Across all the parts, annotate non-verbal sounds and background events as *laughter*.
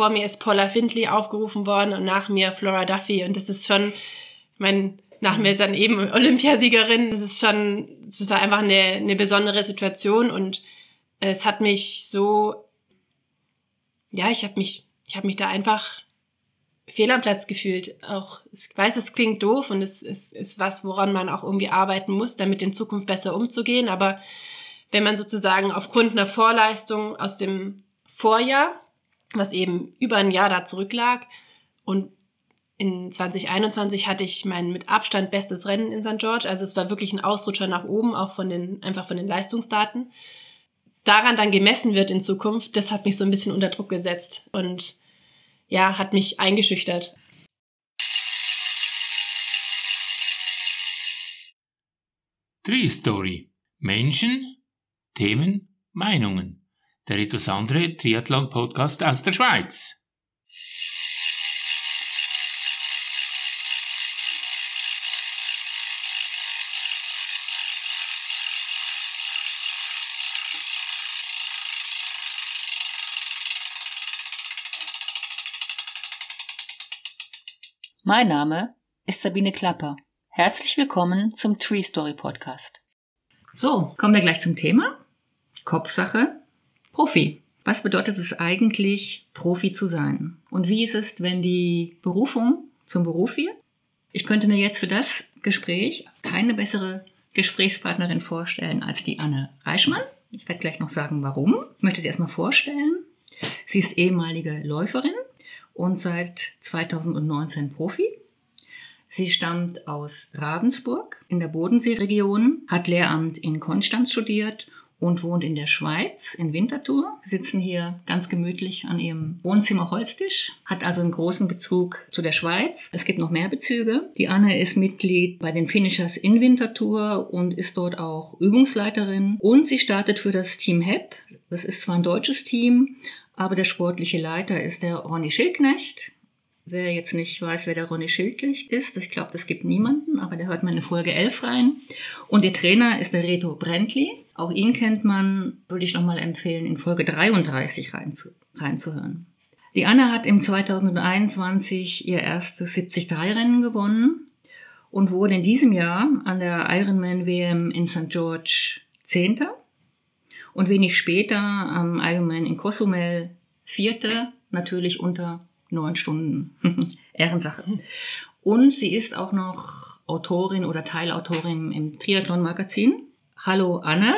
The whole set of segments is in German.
vor mir ist Paula Findlay aufgerufen worden und nach mir Flora Duffy. Und das ist schon, mein, nach mir dann eben Olympiasiegerin. Das ist schon, das war einfach eine, eine besondere Situation und es hat mich so, ja, ich habe mich, ich habe mich da einfach fehl am Platz gefühlt. Auch, ich weiß, es klingt doof und es ist, ist was, woran man auch irgendwie arbeiten muss, damit in Zukunft besser umzugehen. Aber wenn man sozusagen aufgrund einer Vorleistung aus dem Vorjahr, was eben über ein Jahr da zurücklag, und in 2021 hatte ich mein mit Abstand bestes Rennen in St. George. Also es war wirklich ein Ausrutscher nach oben, auch von den, einfach von den Leistungsdaten. Daran dann gemessen wird in Zukunft, das hat mich so ein bisschen unter Druck gesetzt und ja, hat mich eingeschüchtert. Tree Story. Menschen, Themen, Meinungen. Der etwas andere Triathlon-Podcast aus der Schweiz. Mein Name ist Sabine Klapper. Herzlich willkommen zum Tree Story Podcast. So, kommen wir gleich zum Thema. Kopfsache, Profi. Was bedeutet es eigentlich, Profi zu sein? Und wie ist es, wenn die Berufung zum Beruf wird? Ich könnte mir jetzt für das Gespräch keine bessere Gesprächspartnerin vorstellen als die Anne Reichmann. Ich werde gleich noch sagen, warum. Ich möchte sie erstmal vorstellen. Sie ist ehemalige Läuferin und seit 2019 Profi. Sie stammt aus Ravensburg in der Bodenseeregion, hat Lehramt in Konstanz studiert und wohnt in der Schweiz, in Winterthur. Wir sitzen hier ganz gemütlich an ihrem Wohnzimmer Holztisch, hat also einen großen Bezug zu der Schweiz. Es gibt noch mehr Bezüge. Die Anne ist Mitglied bei den Finishers in Winterthur und ist dort auch Übungsleiterin. Und sie startet für das Team HEP. Das ist zwar ein deutsches Team, aber der sportliche Leiter ist der Ronny Schildknecht. Wer jetzt nicht weiß, wer der Ronny Schildknecht ist, ich glaube, das gibt niemanden, aber der hört mal in Folge 11 rein. Und der Trainer ist der Reto Brentli. Auch ihn kennt man, würde ich nochmal empfehlen, in Folge 33 reinzu reinzuhören. Die Anna hat im 2021 ihr erstes 73-Rennen gewonnen und wurde in diesem Jahr an der Ironman WM in St. George Zehnter. Und wenig später am Ironman in Cozumel vierte, natürlich unter neun Stunden. *laughs* Ehrensache. Und sie ist auch noch Autorin oder Teilautorin im Triathlon-Magazin. Hallo Anne.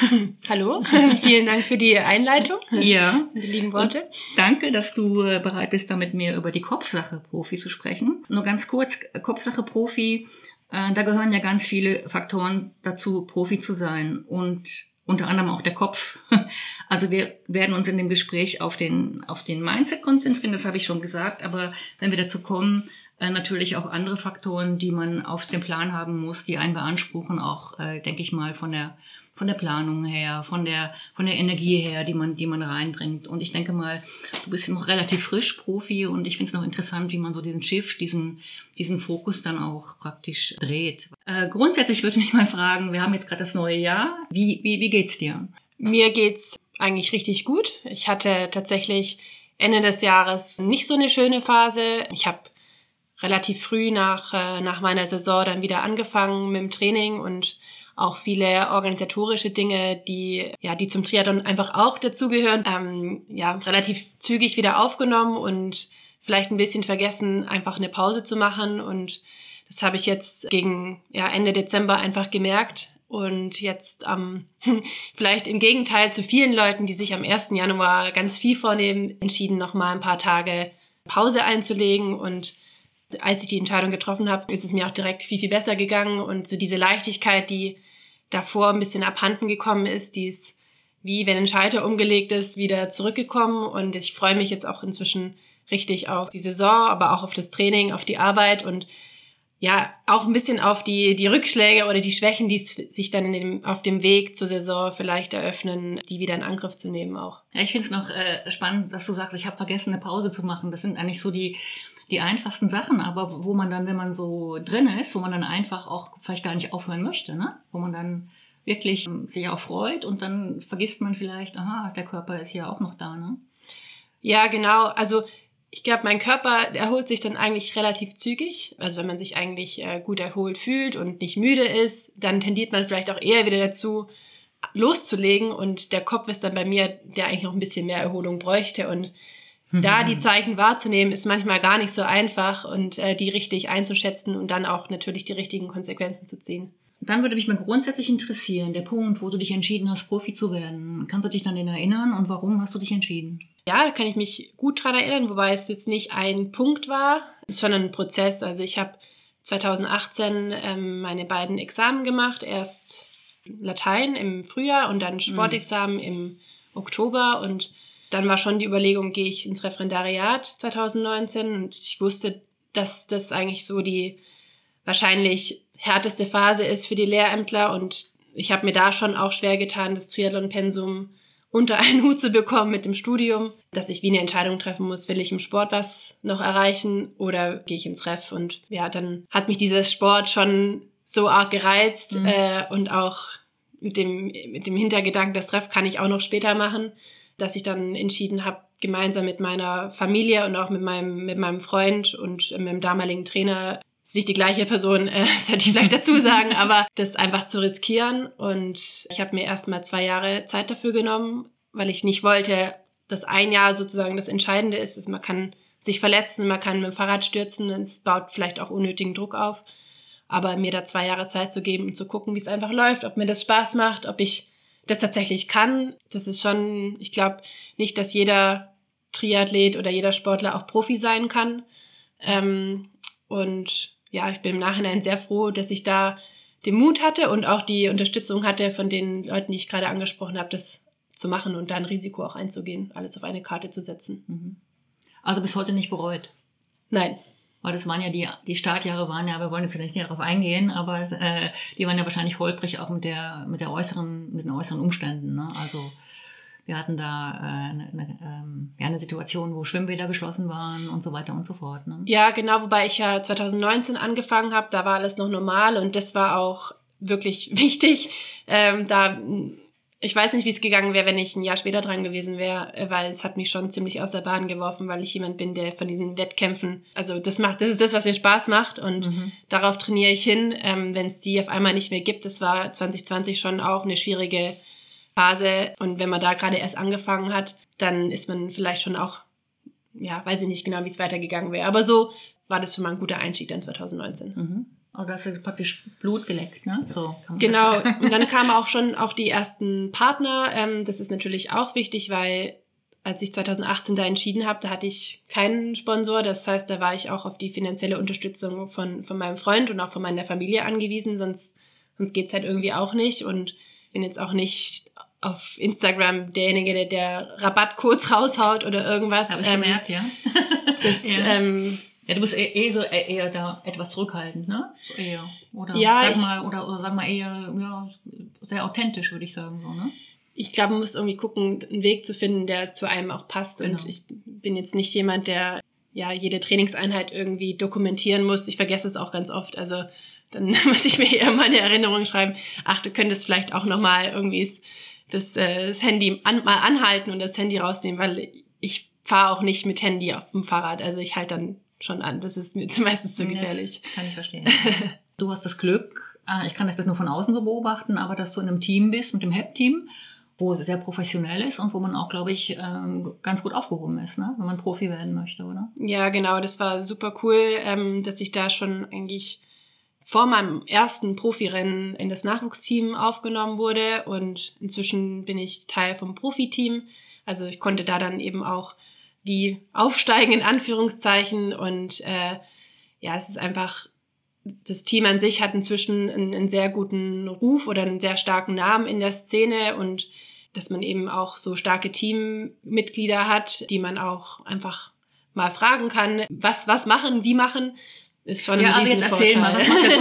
*laughs* Hallo, *laughs* vielen Dank für die Einleitung. Ja. Die lieben Worte. Und danke, dass du äh, bereit bist, da mit mir über die Kopfsache Profi zu sprechen. Nur ganz kurz, Kopfsache Profi, äh, da gehören ja ganz viele Faktoren dazu, Profi zu sein. Und unter anderem auch der Kopf. *laughs* Also wir werden uns in dem Gespräch auf den, auf den Mindset konzentrieren, das habe ich schon gesagt, aber wenn wir dazu kommen, äh, natürlich auch andere Faktoren, die man auf dem Plan haben muss, die einen beanspruchen, auch, äh, denke ich mal, von der von der Planung her, von der, von der Energie her, die man, die man reinbringt. Und ich denke mal, du bist noch relativ frisch Profi und ich finde es noch interessant, wie man so diesen Shift, diesen, diesen Fokus dann auch praktisch dreht. Äh, grundsätzlich würde ich mich mal fragen, wir haben jetzt gerade das neue Jahr. Wie, wie, wie geht's dir? Mir geht's eigentlich richtig gut. Ich hatte tatsächlich Ende des Jahres nicht so eine schöne Phase. Ich habe relativ früh nach, äh, nach meiner Saison dann wieder angefangen mit dem Training und auch viele organisatorische Dinge, die ja, die zum Triathlon einfach auch dazugehören, ähm, ja, relativ zügig wieder aufgenommen und vielleicht ein bisschen vergessen, einfach eine Pause zu machen. Und das habe ich jetzt gegen ja, Ende Dezember einfach gemerkt. Und jetzt ähm, *laughs* vielleicht im Gegenteil zu vielen Leuten, die sich am 1. Januar ganz viel vornehmen, entschieden, nochmal ein paar Tage Pause einzulegen und als ich die Entscheidung getroffen habe, ist es mir auch direkt viel, viel besser gegangen und so diese Leichtigkeit, die davor ein bisschen abhanden gekommen ist, die ist wie wenn ein Schalter umgelegt ist, wieder zurückgekommen und ich freue mich jetzt auch inzwischen richtig auf die Saison, aber auch auf das Training, auf die Arbeit und ja, auch ein bisschen auf die, die Rückschläge oder die Schwächen, die sich dann dem, auf dem Weg zur Saison vielleicht eröffnen, die wieder in Angriff zu nehmen auch. Ja, ich finde es noch äh, spannend, dass du sagst, ich habe vergessen, eine Pause zu machen. Das sind eigentlich so die, die einfachsten Sachen, aber wo man dann, wenn man so drin ist, wo man dann einfach auch vielleicht gar nicht aufhören möchte, ne? Wo man dann wirklich sich auch freut und dann vergisst man vielleicht, aha, der Körper ist ja auch noch da, ne? Ja, genau. Also ich glaube, mein Körper erholt sich dann eigentlich relativ zügig. Also wenn man sich eigentlich äh, gut erholt fühlt und nicht müde ist, dann tendiert man vielleicht auch eher wieder dazu, loszulegen. Und der Kopf ist dann bei mir, der eigentlich noch ein bisschen mehr Erholung bräuchte. Und. Da die Zeichen wahrzunehmen, ist manchmal gar nicht so einfach und äh, die richtig einzuschätzen und dann auch natürlich die richtigen Konsequenzen zu ziehen. Dann würde mich mal grundsätzlich interessieren, der Punkt, wo du dich entschieden hast, Profi zu werden. Kannst du dich dann erinnern und warum hast du dich entschieden? Ja, da kann ich mich gut dran erinnern, wobei es jetzt nicht ein Punkt war, schon ein Prozess. Also ich habe 2018 ähm, meine beiden Examen gemacht, erst Latein im Frühjahr und dann mhm. Sportexamen mhm. im Oktober und dann war schon die Überlegung, gehe ich ins Referendariat 2019 und ich wusste, dass das eigentlich so die wahrscheinlich härteste Phase ist für die Lehrämtler und ich habe mir da schon auch schwer getan, das Triathlon-Pensum unter einen Hut zu bekommen mit dem Studium, dass ich wie eine Entscheidung treffen muss, will ich im Sport was noch erreichen oder gehe ich ins Ref? Und ja, dann hat mich dieser Sport schon so arg gereizt mhm. äh, und auch mit dem, mit dem Hintergedanken, das Ref kann ich auch noch später machen, dass ich dann entschieden habe, gemeinsam mit meiner Familie und auch mit meinem, mit meinem Freund und meinem damaligen Trainer ist nicht die gleiche Person, äh, *laughs* das hätte ich vielleicht dazu sagen, *laughs* aber das einfach zu riskieren. Und ich habe mir erstmal zwei Jahre Zeit dafür genommen, weil ich nicht wollte, dass ein Jahr sozusagen das Entscheidende ist. Dass man kann sich verletzen, man kann mit dem Fahrrad stürzen, es baut vielleicht auch unnötigen Druck auf. Aber mir da zwei Jahre Zeit zu geben und zu gucken, wie es einfach läuft, ob mir das Spaß macht, ob ich das tatsächlich kann, das ist schon, ich glaube nicht, dass jeder Triathlet oder jeder Sportler auch Profi sein kann. Ähm, und ja, ich bin im Nachhinein sehr froh, dass ich da den Mut hatte und auch die Unterstützung hatte von den Leuten, die ich gerade angesprochen habe, das zu machen und da ein Risiko auch einzugehen, alles auf eine Karte zu setzen. Mhm. Also bis heute nicht bereut? Nein. Weil das waren ja die, die Startjahre waren ja, wir wollen jetzt nicht darauf eingehen, aber äh, die waren ja wahrscheinlich holprig auch mit der, mit der äußeren, mit den äußeren Umständen. Ne? Also wir hatten da äh, eine, eine, ähm, eine Situation, wo Schwimmbäder geschlossen waren und so weiter und so fort. Ne? Ja, genau, wobei ich ja 2019 angefangen habe, da war alles noch normal und das war auch wirklich *laughs* wichtig. Ähm, da ich weiß nicht, wie es gegangen wäre, wenn ich ein Jahr später dran gewesen wäre, weil es hat mich schon ziemlich aus der Bahn geworfen, weil ich jemand bin, der von diesen Wettkämpfen, also das macht, das ist das, was mir Spaß macht und mhm. darauf trainiere ich hin, ähm, wenn es die auf einmal nicht mehr gibt. Das war 2020 schon auch eine schwierige Phase. Und wenn man da gerade erst angefangen hat, dann ist man vielleicht schon auch, ja, weiß ich nicht genau, wie es weitergegangen wäre. Aber so war das schon mal ein guter Einstieg dann 2019. Mhm. Also hast du praktisch Blut geleckt, ne? So genau. Und dann *laughs* kamen auch schon auch die ersten Partner. Ähm, das ist natürlich auch wichtig, weil als ich 2018 da entschieden habe, da hatte ich keinen Sponsor. Das heißt, da war ich auch auf die finanzielle Unterstützung von, von meinem Freund und auch von meiner Familie angewiesen. Sonst, sonst geht's halt irgendwie auch nicht. Und bin jetzt auch nicht auf Instagram derjenige, der, der Rabattcodes raushaut oder irgendwas. Habe ich ähm, gemerkt, ja. das, *laughs* ja. Ähm, ja, du bist eher, eher so eher da etwas zurückhaltend, ne? Eher. Oder ja, sag mal, oder, oder sag mal eher ja, sehr authentisch, würde ich sagen, so, ne? Ich glaube, man muss irgendwie gucken, einen Weg zu finden, der zu einem auch passt. Genau. Und ich bin jetzt nicht jemand, der ja jede Trainingseinheit irgendwie dokumentieren muss. Ich vergesse es auch ganz oft. Also dann *laughs* muss ich mir eher mal eine Erinnerung schreiben. Ach, du könntest vielleicht auch nochmal irgendwie das, äh, das Handy an, mal anhalten und das Handy rausnehmen, weil ich fahre auch nicht mit Handy auf dem Fahrrad. Also ich halte dann schon an. Das ist mir *laughs* meistens zu gefährlich. Das kann ich verstehen. du hast das Glück, äh, ich kann das nur von außen so beobachten, aber dass du in einem Team bist, mit dem HEP-Team, wo es sehr professionell ist und wo man auch, glaube ich, ähm, ganz gut aufgehoben ist, ne? wenn man Profi werden möchte, oder? Ja, genau. Das war super cool, ähm, dass ich da schon eigentlich vor meinem ersten Profirennen in das Nachwuchsteam aufgenommen wurde und inzwischen bin ich Teil vom Profiteam. Also ich konnte da dann eben auch wie aufsteigen in Anführungszeichen. Und äh, ja, es ist einfach das Team an sich hat inzwischen einen, einen, sehr guten Ruf oder einen sehr starken Namen in der Szene. Und dass man eben auch so starke Teammitglieder hat, die man auch einfach mal fragen kann, was, was machen, wie machen ist schon ja, ein Riesenvorteil. Mal, was macht der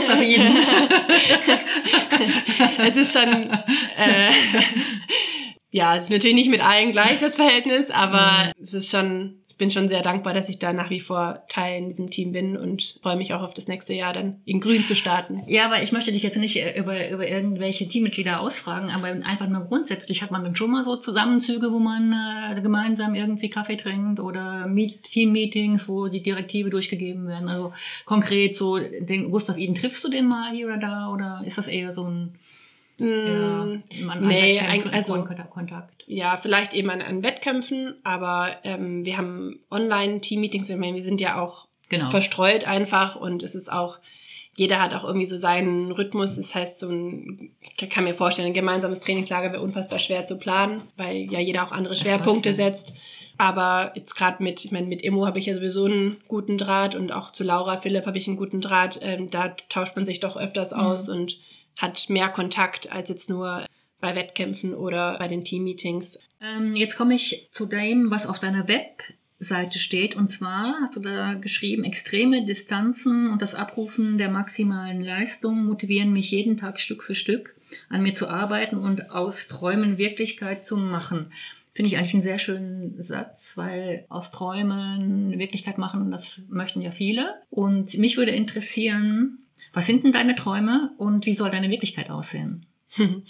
*laughs* es ist schon, äh, ja, es ist natürlich nicht mit allen gleich *laughs* das Verhältnis, aber mhm. es ist schon bin schon sehr dankbar, dass ich da nach wie vor Teil in diesem Team bin und freue mich auch auf das nächste Jahr dann in Grün zu starten. Ja, aber ich möchte dich jetzt nicht äh, über, über irgendwelche Teammitglieder ausfragen, aber einfach nur grundsätzlich hat man dann schon mal so Zusammenzüge, wo man äh, gemeinsam irgendwie Kaffee trinkt oder Meet Team-Meetings, wo die Direktive durchgegeben werden. Also konkret so, den Gustav Iden, triffst du den mal hier oder da oder ist das eher so ein ja, man nee, also Kontakt. Ja, vielleicht eben an, an Wettkämpfen, aber ähm, wir haben Online-Team-Meetings. Ich meine, wir sind ja auch genau. verstreut einfach und es ist auch, jeder hat auch irgendwie so seinen Rhythmus. Das heißt, so ein, ich kann mir vorstellen, ein gemeinsames Trainingslager wäre unfassbar schwer zu planen, weil ja jeder auch andere Schwerpunkte setzt. Aber jetzt gerade mit, ich meine, mit Immo habe ich ja sowieso einen guten Draht und auch zu Laura Philipp habe ich einen guten Draht. Ähm, da tauscht man sich doch öfters mhm. aus und hat mehr Kontakt als jetzt nur bei Wettkämpfen oder bei den Teammeetings. Ähm, jetzt komme ich zu dem, was auf deiner Webseite steht. Und zwar hast du da geschrieben, extreme Distanzen und das Abrufen der maximalen Leistung motivieren mich jeden Tag Stück für Stück an mir zu arbeiten und aus Träumen Wirklichkeit zu machen. Finde ich eigentlich einen sehr schönen Satz, weil aus Träumen Wirklichkeit machen, das möchten ja viele. Und mich würde interessieren, was sind denn deine Träume und wie soll deine Wirklichkeit aussehen? *laughs*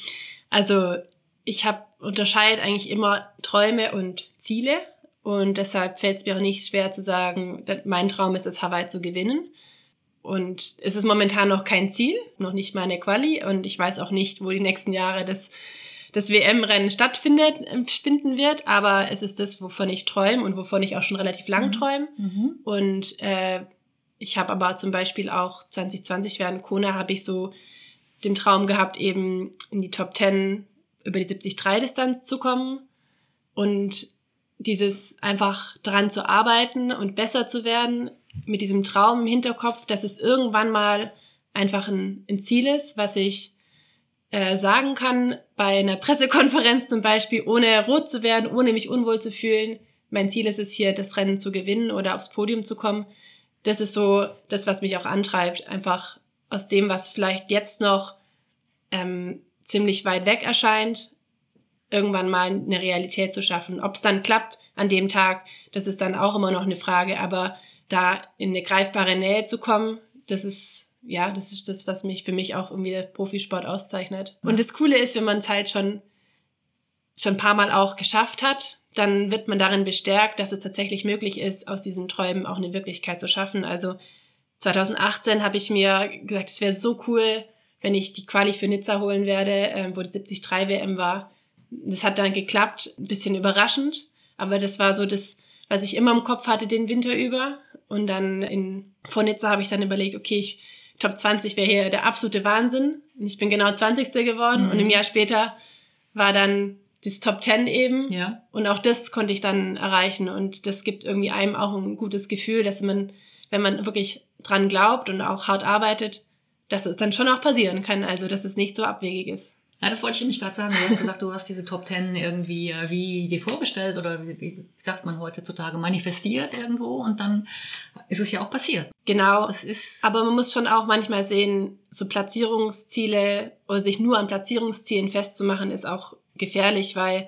Also ich habe unterscheide eigentlich immer Träume und Ziele und deshalb fällt es mir auch nicht schwer zu sagen, mein Traum ist es, Hawaii zu gewinnen. Und es ist momentan noch kein Ziel, noch nicht meine Quali und ich weiß auch nicht, wo die nächsten Jahre das, das WM-Rennen stattfindet, finden wird, aber es ist das, wovon ich träume und wovon ich auch schon relativ lang mhm. träume. Mhm. Und äh, ich habe aber zum Beispiel auch 2020 während Kona habe ich so den Traum gehabt, eben in die Top 10 über die 70-3-Distanz zu kommen und dieses einfach daran zu arbeiten und besser zu werden, mit diesem Traum im Hinterkopf, dass es irgendwann mal einfach ein, ein Ziel ist, was ich äh, sagen kann bei einer *laughs* Pressekonferenz zum Beispiel, ohne rot zu werden, ohne mich unwohl zu fühlen. Mein Ziel ist es hier, das Rennen zu gewinnen oder aufs Podium zu kommen das ist so das, was mich auch antreibt, einfach aus dem, was vielleicht jetzt noch ähm, ziemlich weit weg erscheint, irgendwann mal eine Realität zu schaffen. Ob es dann klappt an dem Tag, das ist dann auch immer noch eine Frage, aber da in eine greifbare Nähe zu kommen, das ist ja, das ist das, was mich für mich auch irgendwie der Profisport auszeichnet. Und das Coole ist, wenn man es halt schon schon ein paar Mal auch geschafft hat, dann wird man darin bestärkt, dass es tatsächlich möglich ist, aus diesen Träumen auch eine Wirklichkeit zu schaffen. Also 2018 habe ich mir gesagt, es wäre so cool, wenn ich die Quali für Nizza holen werde, äh, wo die 73 WM war. Das hat dann geklappt, ein bisschen überraschend, aber das war so das, was ich immer im Kopf hatte den Winter über. Und dann in, vor Nizza habe ich dann überlegt, okay, ich, Top 20 wäre hier der absolute Wahnsinn. Und ich bin genau 20. geworden. Mhm. Und im Jahr später war dann das Top Ten eben. Ja. Und auch das konnte ich dann erreichen. Und das gibt irgendwie einem auch ein gutes Gefühl, dass man, wenn man wirklich dran glaubt und auch hart arbeitet, dass es dann schon auch passieren kann. Also, dass es nicht so abwegig ist. Ja, das wollte ich nämlich gerade sagen. Du hast gesagt, du hast diese Top Ten irgendwie äh, wie dir vorgestellt oder wie, wie sagt man heutzutage manifestiert irgendwo und dann ist es ja auch passiert. Genau. Das ist Aber man muss schon auch manchmal sehen, so Platzierungsziele oder sich nur an Platzierungszielen festzumachen, ist auch gefährlich, weil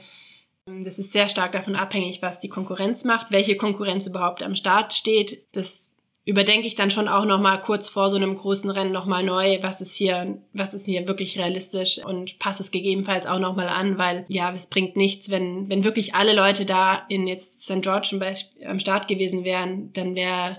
ähm, das ist sehr stark davon abhängig, was die Konkurrenz macht, welche Konkurrenz überhaupt am Start steht. Das überdenke ich dann schon auch noch mal kurz vor so einem großen Rennen noch mal neu, was ist hier, was ist hier wirklich realistisch und passe es gegebenenfalls auch noch mal an, weil ja, es bringt nichts, wenn wenn wirklich alle Leute da in jetzt St. George am Start gewesen wären, dann wäre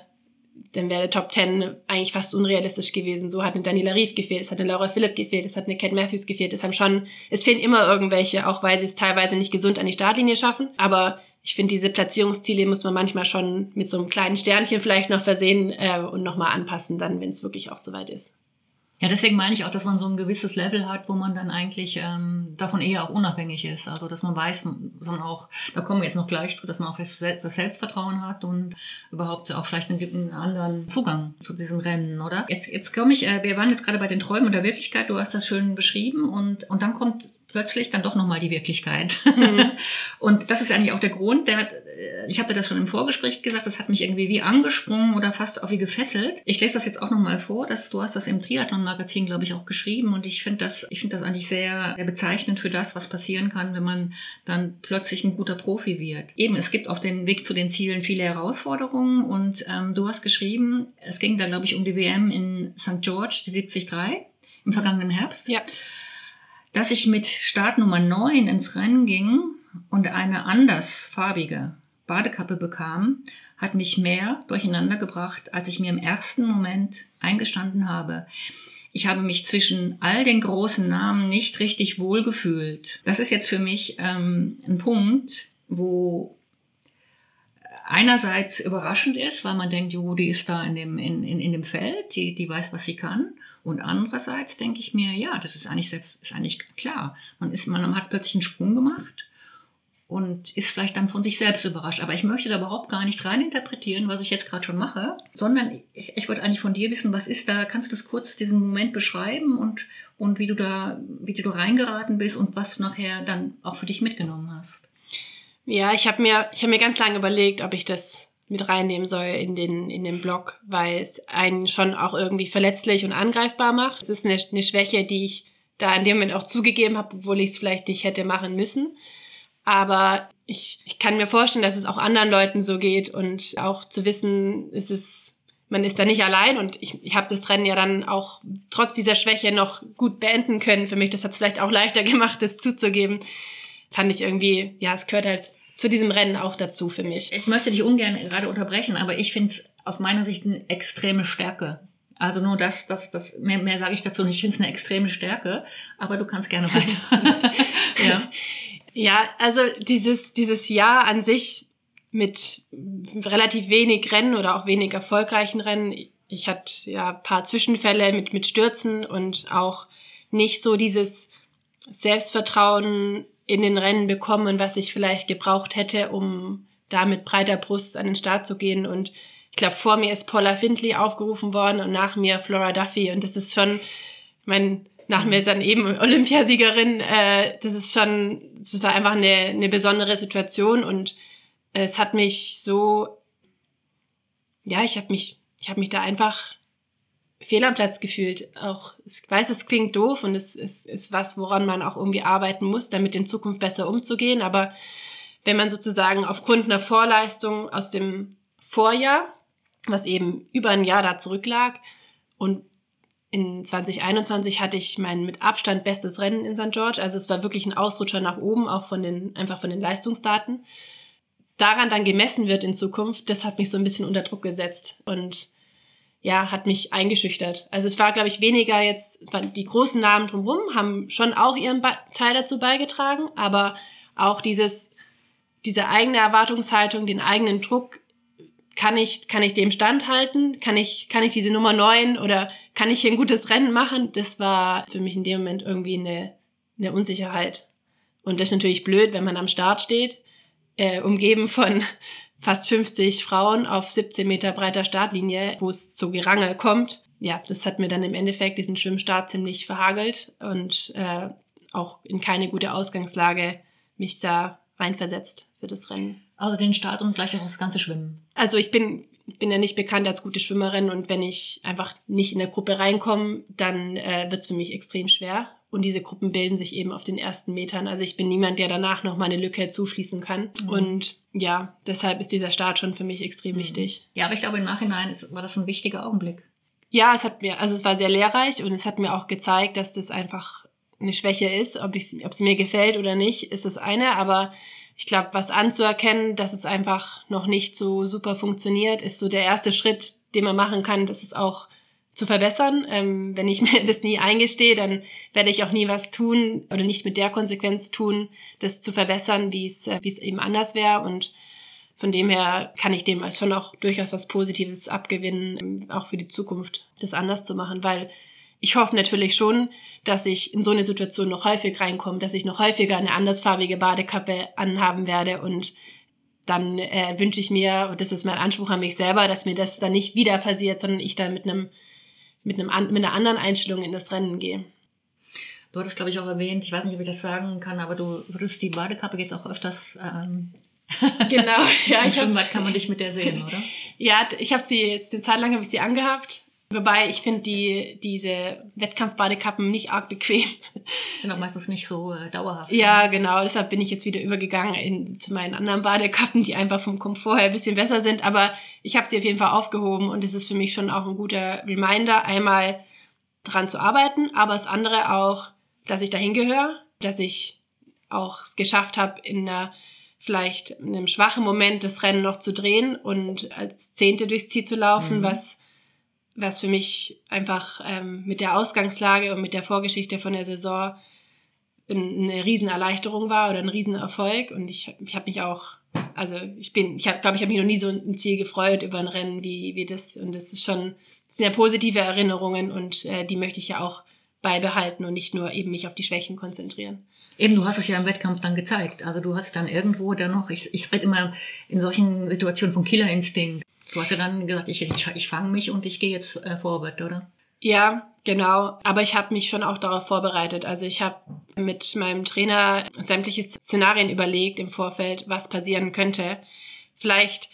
dann wäre der Top Ten eigentlich fast unrealistisch gewesen. So hat eine Daniela Rief gefehlt, es hat eine Laura Philipp gefehlt, es hat eine Cat Matthews gefehlt. Es haben schon, es fehlen immer irgendwelche, auch weil sie es teilweise nicht gesund an die Startlinie schaffen. Aber ich finde, diese Platzierungsziele muss man manchmal schon mit so einem kleinen Sternchen vielleicht noch versehen äh, und nochmal anpassen, dann, wenn es wirklich auch soweit ist. Ja, deswegen meine ich auch, dass man so ein gewisses Level hat, wo man dann eigentlich ähm, davon eher auch unabhängig ist. Also dass man weiß, man auch, da kommen wir jetzt noch gleich zu, dass man auch das Selbstvertrauen hat und überhaupt auch vielleicht einen, einen anderen Zugang zu diesen Rennen, oder? Jetzt, jetzt komme ich, äh, wir waren jetzt gerade bei den Träumen und der Wirklichkeit, du hast das schön beschrieben und, und dann kommt plötzlich dann doch nochmal die Wirklichkeit. Mhm. *laughs* und das ist eigentlich auch der Grund, der hat, äh, ich habe das schon im Vorgespräch gesagt, das hat mich irgendwie wie angesprungen oder fast auch wie gefesselt. Ich lese das jetzt auch nochmal vor, dass du hast das im Triathlon-Magazin, glaube ich, auch geschrieben und ich finde das, ich finde das eigentlich sehr, sehr bezeichnend für das, was passieren kann, wenn man dann plötzlich ein guter Profi wird. Eben, es gibt auf dem Weg zu den Zielen viele Herausforderungen und ähm, du hast geschrieben, es ging da, glaube ich, um die WM in St. George, die 73 im vergangenen Herbst. Ja dass ich mit Startnummer 9 ins Rennen ging und eine andersfarbige Badekappe bekam, hat mich mehr durcheinander gebracht, als ich mir im ersten Moment eingestanden habe. Ich habe mich zwischen all den großen Namen nicht richtig wohlgefühlt. Das ist jetzt für mich ähm, ein Punkt, wo einerseits überraschend ist, weil man denkt, jo, die ist da in dem, in, in, in dem Feld, die, die weiß, was sie kann. Und andererseits denke ich mir, ja, das ist eigentlich selbst, ist eigentlich klar. Man ist, man hat plötzlich einen Sprung gemacht und ist vielleicht dann von sich selbst überrascht. Aber ich möchte da überhaupt gar nichts reininterpretieren, was ich jetzt gerade schon mache, sondern ich, ich wollte eigentlich von dir wissen, was ist da, kannst du das kurz diesen Moment beschreiben und, und wie du da, wie du reingeraten bist und was du nachher dann auch für dich mitgenommen hast? Ja, ich habe mir, ich habe mir ganz lange überlegt, ob ich das mit reinnehmen soll in den, in den Blog, weil es einen schon auch irgendwie verletzlich und angreifbar macht. Es ist eine, eine Schwäche, die ich da in dem Moment auch zugegeben habe, obwohl ich es vielleicht nicht hätte machen müssen. Aber ich, ich kann mir vorstellen, dass es auch anderen Leuten so geht und auch zu wissen, es ist, man ist da nicht allein und ich, ich habe das Rennen ja dann auch trotz dieser Schwäche noch gut beenden können für mich. Das hat es vielleicht auch leichter *laughs* gemacht, das zuzugeben. Fand ich irgendwie, ja, es gehört halt zu diesem Rennen auch dazu für mich. Ich möchte dich ungern gerade unterbrechen, aber ich finde es aus meiner Sicht eine extreme Stärke. Also nur das, das, das, mehr, mehr sage ich dazu nicht. Ich finde es eine extreme Stärke, aber du kannst gerne weiter. *laughs* ja. ja, also dieses, dieses Jahr an sich mit relativ wenig Rennen oder auch wenig erfolgreichen Rennen. Ich hatte ja paar Zwischenfälle mit, mit Stürzen und auch nicht so dieses Selbstvertrauen in den Rennen bekommen, was ich vielleicht gebraucht hätte, um da mit breiter Brust an den Start zu gehen. Und ich glaube, vor mir ist Paula Findlay aufgerufen worden und nach mir Flora Duffy. Und das ist schon, ich meine, nach mir dann eben Olympiasiegerin, äh, das ist schon, das war einfach eine, eine besondere Situation und es hat mich so, ja, ich habe mich, ich habe mich da einfach fehl am Platz gefühlt. Auch, ich weiß, es klingt doof und es ist, ist was, woran man auch irgendwie arbeiten muss, damit in Zukunft besser umzugehen. Aber wenn man sozusagen aufgrund einer Vorleistung aus dem Vorjahr, was eben über ein Jahr da zurücklag, und in 2021 hatte ich mein mit Abstand bestes Rennen in St. George. Also es war wirklich ein Ausrutscher nach oben, auch von den, einfach von den Leistungsdaten. Daran dann gemessen wird in Zukunft, das hat mich so ein bisschen unter Druck gesetzt. Und ja, hat mich eingeschüchtert. Also es war, glaube ich, weniger jetzt, es waren die großen Namen drumherum, haben schon auch ihren Teil dazu beigetragen, aber auch dieses, diese eigene Erwartungshaltung, den eigenen Druck, kann ich, kann ich dem standhalten? Kann ich, kann ich diese Nummer neun oder kann ich hier ein gutes Rennen machen? Das war für mich in dem Moment irgendwie eine, eine Unsicherheit. Und das ist natürlich blöd, wenn man am Start steht, äh, umgeben von fast 50 Frauen auf 17 Meter breiter Startlinie, wo es zu Gerangel kommt. Ja, das hat mir dann im Endeffekt diesen Schwimmstart ziemlich verhagelt und äh, auch in keine gute Ausgangslage mich da reinversetzt für das Rennen. Also den Start und gleich auch das ganze Schwimmen. Also ich bin, bin ja nicht bekannt als gute Schwimmerin und wenn ich einfach nicht in der Gruppe reinkomme, dann äh, wird es für mich extrem schwer. Und diese Gruppen bilden sich eben auf den ersten Metern. Also ich bin niemand, der danach noch mal eine Lücke zuschließen kann. Mhm. Und ja, deshalb ist dieser Start schon für mich extrem mhm. wichtig. Ja, aber ich glaube, im Nachhinein ist, war das ein wichtiger Augenblick. Ja, es hat mir, also es war sehr lehrreich und es hat mir auch gezeigt, dass das einfach eine Schwäche ist. Ob, ich, ob sie mir gefällt oder nicht, ist das eine. Aber ich glaube, was anzuerkennen, dass es einfach noch nicht so super funktioniert, ist so der erste Schritt, den man machen kann, dass es auch zu verbessern. Ähm, wenn ich *laughs* mir das nie eingestehe, dann werde ich auch nie was tun oder nicht mit der Konsequenz tun, das zu verbessern, wie es, äh, wie es eben anders wäre. Und von dem her kann ich dem schon auch durchaus was Positives abgewinnen, ähm, auch für die Zukunft, das anders zu machen, weil ich hoffe natürlich schon, dass ich in so eine Situation noch häufig reinkomme, dass ich noch häufiger eine andersfarbige Badekappe anhaben werde und dann äh, wünsche ich mir, und das ist mein Anspruch an mich selber, dass mir das dann nicht wieder passiert, sondern ich dann mit einem mit, einem, mit einer anderen Einstellung in das Rennen gehe. Du hattest, glaube ich, auch erwähnt, ich weiß nicht, ob ich das sagen kann, aber du würdest die Badekappe jetzt auch öfters ähm, *laughs* Genau, ja. *laughs* Im Schwimmbad kann man dich mit der sehen, oder? *laughs* ja, ich habe sie jetzt eine Zeit lang habe ich sie angehabt. Wobei ich finde die diese Wettkampfbadekappen nicht arg bequem. Sind auch meistens nicht so äh, dauerhaft. Ja, ne? genau. Deshalb bin ich jetzt wieder übergegangen in, zu meinen anderen Badekappen, die einfach vom Komfort her ein bisschen besser sind. Aber ich habe sie auf jeden Fall aufgehoben und es ist für mich schon auch ein guter Reminder, einmal dran zu arbeiten, aber das andere auch, dass ich dahin gehöre, dass ich auch es geschafft habe, in einer vielleicht in einem schwachen Moment das Rennen noch zu drehen und als Zehnte durchs Ziel zu laufen, mhm. was, was für mich einfach ähm, mit der Ausgangslage und mit der Vorgeschichte von der Saison eine Riesenerleichterung war oder ein Riesenerfolg. Und ich, ich habe mich auch, also ich bin, ich glaube, ich habe mich noch nie so ein Ziel gefreut über ein Rennen wie, wie das. Und das ist schon, das sind ja positive Erinnerungen und äh, die möchte ich ja auch beibehalten und nicht nur eben mich auf die Schwächen konzentrieren. Eben, du hast es ja im Wettkampf dann gezeigt. Also du hast dann irgendwo dann noch, ich, ich rede immer in solchen Situationen vom Killerinstinkt. Du hast ja dann gesagt, ich, ich, ich fange mich und ich gehe jetzt äh, vorwärts, oder? Ja, genau. Aber ich habe mich schon auch darauf vorbereitet. Also ich habe mit meinem Trainer sämtliche Szenarien überlegt im Vorfeld, was passieren könnte. Vielleicht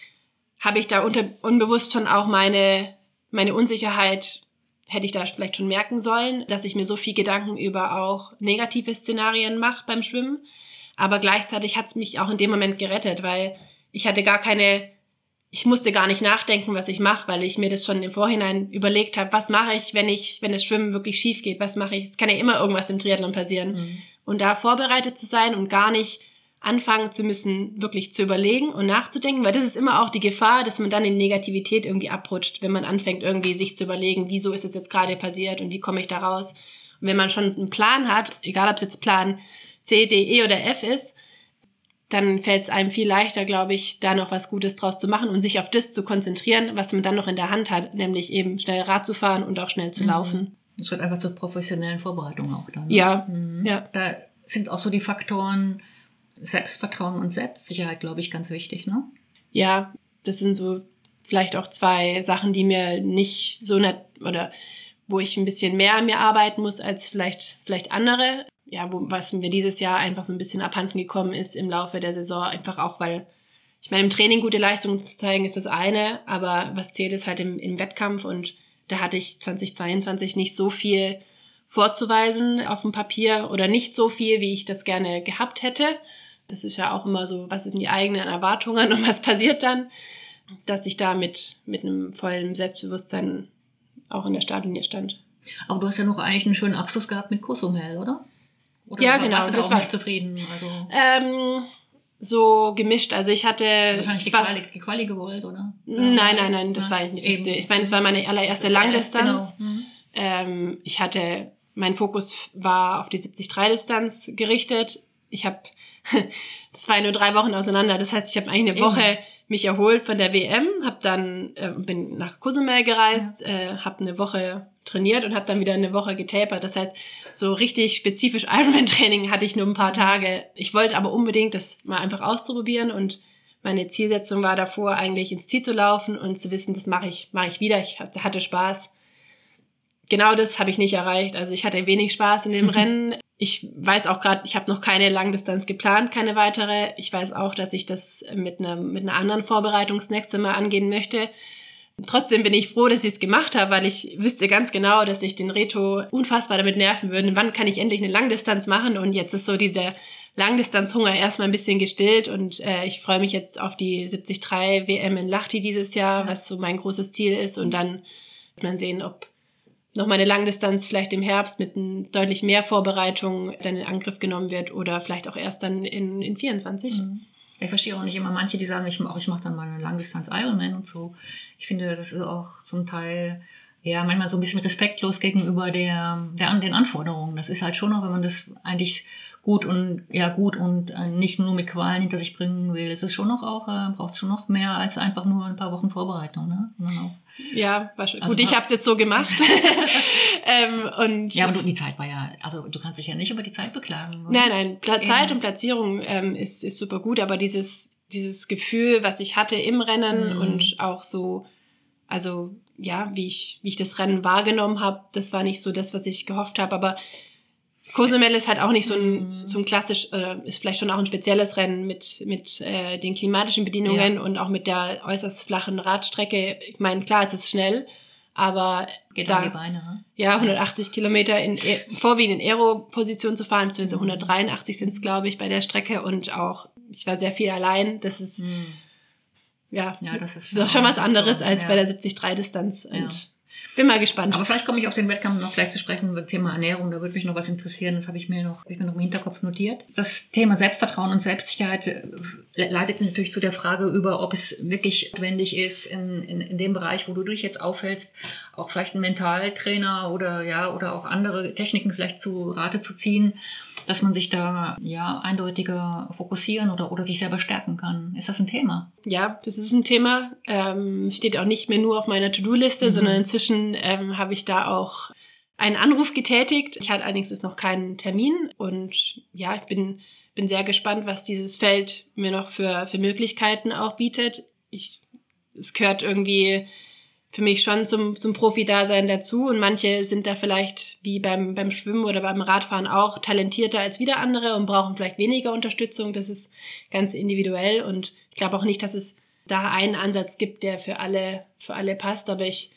habe ich da unter, unbewusst schon auch meine, meine Unsicherheit hätte ich da vielleicht schon merken sollen, dass ich mir so viel Gedanken über auch negative Szenarien mache beim Schwimmen. Aber gleichzeitig hat es mich auch in dem Moment gerettet, weil ich hatte gar keine, ich musste gar nicht nachdenken, was ich mache, weil ich mir das schon im Vorhinein überlegt habe, was mache ich, wenn ich, wenn das Schwimmen wirklich schief geht, was mache ich? Es kann ja immer irgendwas im Triathlon passieren. Mhm. Und da vorbereitet zu sein und gar nicht anfangen zu müssen, wirklich zu überlegen und nachzudenken, weil das ist immer auch die Gefahr, dass man dann in Negativität irgendwie abrutscht, wenn man anfängt, irgendwie sich zu überlegen, wieso ist es jetzt gerade passiert und wie komme ich da raus. Und wenn man schon einen Plan hat, egal ob es jetzt Plan C, D, E oder F ist, dann fällt es einem viel leichter, glaube ich, da noch was Gutes draus zu machen und sich auf das zu konzentrieren, was man dann noch in der Hand hat, nämlich eben schnell Rad zu fahren und auch schnell zu mhm. laufen. Das wird einfach zur professionellen Vorbereitung auch dann. Ne? Ja, mhm. ja. Da sind auch so die Faktoren, Selbstvertrauen und Selbstsicherheit, glaube ich, ganz wichtig, ne? Ja, das sind so vielleicht auch zwei Sachen, die mir nicht so nett oder wo ich ein bisschen mehr an mir arbeiten muss als vielleicht, vielleicht andere. Ja, wo, was mir dieses Jahr einfach so ein bisschen abhanden gekommen ist im Laufe der Saison, einfach auch, weil ich meine, im Training gute Leistungen zu zeigen ist das eine, aber was zählt ist halt im, im Wettkampf und da hatte ich 2022 nicht so viel vorzuweisen auf dem Papier oder nicht so viel, wie ich das gerne gehabt hätte das ist ja auch immer so, was sind die eigenen Erwartungen und was passiert dann, dass ich da mit, mit einem vollen Selbstbewusstsein auch in der Startlinie stand. Aber du hast ja noch eigentlich einen schönen Abschluss gehabt mit Cozumel, oder? Oder ja, genau. Warst du das auch war nicht zufrieden. Also ähm, so gemischt. Also ich hatte. Wahrscheinlich die, war, Quali, die Quali gewollt, oder? Nein, nein, nein, das ja, war ich nicht. Eben. Ich meine, es war meine allererste Langdistanz. Genau. Mhm. Ähm, ich hatte, mein Fokus war auf die 70-3-Distanz gerichtet. Ich habe *laughs* das war ja nur drei Wochen auseinander. Das heißt, ich habe eigentlich eine Woche mich erholt von der WM, habe dann äh, bin nach Cozumel gereist, ja. äh, habe eine Woche trainiert und habe dann wieder eine Woche getapert. Das heißt, so richtig spezifisch Ironman-Training hatte ich nur ein paar Tage. Ich wollte aber unbedingt das mal einfach auszuprobieren und meine Zielsetzung war davor, eigentlich ins Ziel zu laufen und zu wissen, das mache ich, mache ich wieder. Ich hatte Spaß. Genau das habe ich nicht erreicht. Also ich hatte wenig Spaß in dem *laughs* Rennen. Ich weiß auch gerade, ich habe noch keine Langdistanz geplant, keine weitere. Ich weiß auch, dass ich das mit einer, mit einer anderen Vorbereitung das nächste Mal angehen möchte. Trotzdem bin ich froh, dass ich es gemacht habe, weil ich wüsste ganz genau, dass ich den Reto unfassbar damit nerven würde. Wann kann ich endlich eine Langdistanz machen? Und jetzt ist so dieser Langdistanzhunger erstmal ein bisschen gestillt und äh, ich freue mich jetzt auf die 73 WM in Lahti dieses Jahr, was so mein großes Ziel ist. Und dann wird man sehen, ob noch mal eine Langdistanz vielleicht im Herbst mit deutlich mehr Vorbereitung dann in Angriff genommen wird oder vielleicht auch erst dann in, in 24. Mhm. Ich verstehe auch nicht immer manche, die sagen, ich, auch ich mache dann mal eine Langdistanz Ironman und so. Ich finde, das ist auch zum Teil ja manchmal so ein bisschen respektlos gegenüber der, der den Anforderungen. Das ist halt schon noch, wenn man das eigentlich gut und ja gut und äh, nicht nur mit Qualen hinter sich bringen will. Es ist schon noch auch, äh, braucht schon noch mehr als einfach nur ein paar Wochen Vorbereitung. Ne? Ja, war schon. Also gut, ich habe es jetzt so gemacht. *laughs* ähm, und ja, aber du, die Zeit war ja, also du kannst dich ja nicht über die Zeit beklagen. Oder? Nein, nein, Zeit und Platzierung ähm, ist, ist super gut, aber dieses, dieses Gefühl, was ich hatte im Rennen mhm. und auch so, also ja, wie ich, wie ich das Rennen wahrgenommen habe, das war nicht so das, was ich gehofft habe, aber Cozumel ist halt auch nicht so ein, mhm. so ein klassisch, äh, ist vielleicht schon auch ein spezielles Rennen mit, mit äh, den klimatischen Bedingungen ja. und auch mit der äußerst flachen Radstrecke. Ich meine, klar, es ist schnell, aber Geht da, Beine, ne? ja, 180 Kilometer in e, vorwiegend in Aero-Position zu fahren, beziehungsweise 183 sind es, glaube ich, bei der Strecke und auch, ich war sehr viel allein. Das ist, mhm. ja, ja, das ist, ist auch schon was anderes als ja. bei der 70-3-Distanz. Und ja. Bin mal gespannt. Aber vielleicht komme ich auf den Wettkampf noch gleich zu sprechen über das Thema Ernährung. Da würde mich noch was interessieren. Das habe ich mir noch, habe ich mir noch im Hinterkopf notiert. Das Thema Selbstvertrauen und Selbstsicherheit äh, leitet natürlich zu der Frage über, ob es wirklich notwendig ist, in, in, in dem Bereich, wo du dich jetzt aufhältst, auch vielleicht einen Mentaltrainer oder ja, oder auch andere Techniken vielleicht zu Rate zu ziehen dass man sich da ja eindeutiger fokussieren oder, oder sich selber stärken kann. Ist das ein Thema? Ja, das ist ein Thema. Ähm, steht auch nicht mehr nur auf meiner To-Do-Liste, mhm. sondern inzwischen ähm, habe ich da auch einen Anruf getätigt. Ich hatte allerdings ist noch keinen Termin und ja, ich bin, bin sehr gespannt, was dieses Feld mir noch für, für Möglichkeiten auch bietet. Ich, es gehört irgendwie für mich schon zum, zum Profi-Dasein dazu. Und manche sind da vielleicht, wie beim, beim Schwimmen oder beim Radfahren auch, talentierter als wieder andere und brauchen vielleicht weniger Unterstützung. Das ist ganz individuell. Und ich glaube auch nicht, dass es da einen Ansatz gibt, der für alle, für alle passt. Aber ich,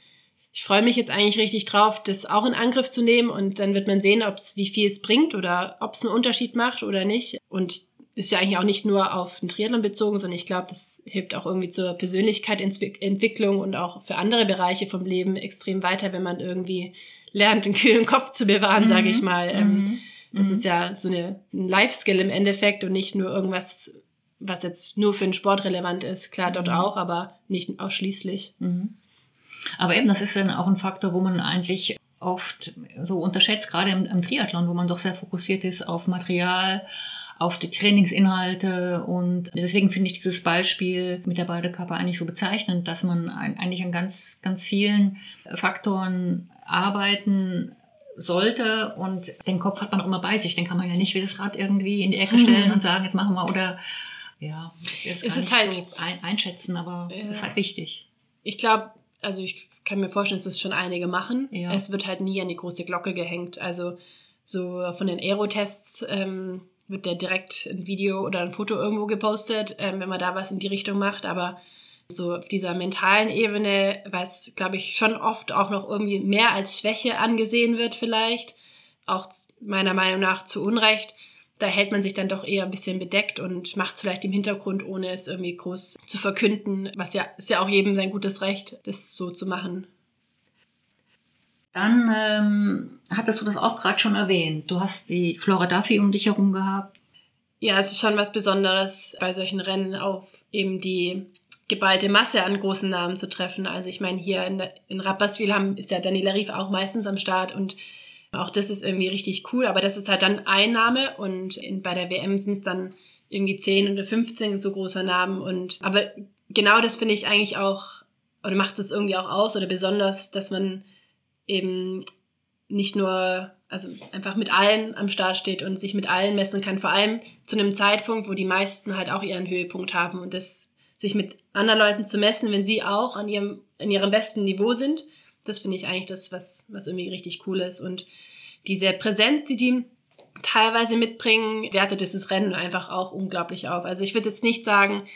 ich freue mich jetzt eigentlich richtig drauf, das auch in Angriff zu nehmen. Und dann wird man sehen, ob es, wie viel es bringt oder ob es einen Unterschied macht oder nicht. Und ist ja eigentlich auch nicht nur auf den Triathlon bezogen, sondern ich glaube, das hilft auch irgendwie zur Persönlichkeitsentwicklung und auch für andere Bereiche vom Leben extrem weiter, wenn man irgendwie lernt, den kühlen Kopf zu bewahren, mhm. sage ich mal. Ähm, mhm. Das mhm. ist ja so eine, ein Life-Skill im Endeffekt und nicht nur irgendwas, was jetzt nur für den Sport relevant ist. Klar, dort mhm. auch, aber nicht ausschließlich. Mhm. Aber eben, das ist dann auch ein Faktor, wo man eigentlich oft so unterschätzt, gerade im, im Triathlon, wo man doch sehr fokussiert ist auf Material, auf die Trainingsinhalte. Und deswegen finde ich dieses Beispiel mit der Badekappe eigentlich so bezeichnend, dass man eigentlich an ganz, ganz vielen Faktoren arbeiten sollte und den Kopf hat man auch immer bei sich. Den kann man ja nicht wie das Rad irgendwie in die Ecke stellen und sagen, jetzt machen wir oder ja, es ist halt so ein, einschätzen, aber es ja. ist halt wichtig. Ich glaube, also ich kann mir vorstellen, dass das schon einige machen. Ja. Es wird halt nie an die große Glocke gehängt. Also so von den Aerotests ähm, wird der direkt ein Video oder ein Foto irgendwo gepostet, ähm, wenn man da was in die Richtung macht. Aber so auf dieser mentalen Ebene, was, glaube ich, schon oft auch noch irgendwie mehr als Schwäche angesehen wird vielleicht, auch meiner Meinung nach zu Unrecht, da hält man sich dann doch eher ein bisschen bedeckt und macht es vielleicht im Hintergrund, ohne es irgendwie groß zu verkünden, was ja ist ja auch jedem sein gutes Recht, das so zu machen. Dann ähm, hattest du das auch gerade schon erwähnt. Du hast die Flora Duffy um dich herum gehabt. Ja, es ist schon was Besonderes, bei solchen Rennen auf eben die geballte Masse an großen Namen zu treffen. Also ich meine, hier in, in Rapperswil haben, ist ja Daniela Rief auch meistens am Start und auch das ist irgendwie richtig cool, aber das ist halt dann ein Name und in, bei der WM sind es dann irgendwie 10 oder 15 so großer Namen und aber genau das finde ich eigentlich auch oder macht es irgendwie auch aus oder besonders, dass man eben nicht nur, also einfach mit allen am Start steht und sich mit allen messen kann, vor allem zu einem Zeitpunkt, wo die meisten halt auch ihren Höhepunkt haben und das sich mit anderen Leuten zu messen, wenn sie auch an ihrem, in ihrem besten Niveau sind, das finde ich eigentlich das, was, was irgendwie richtig cool ist. Und diese Präsenz, die die teilweise mitbringen, wertet dieses Rennen einfach auch unglaublich auf. Also ich würde jetzt nicht sagen,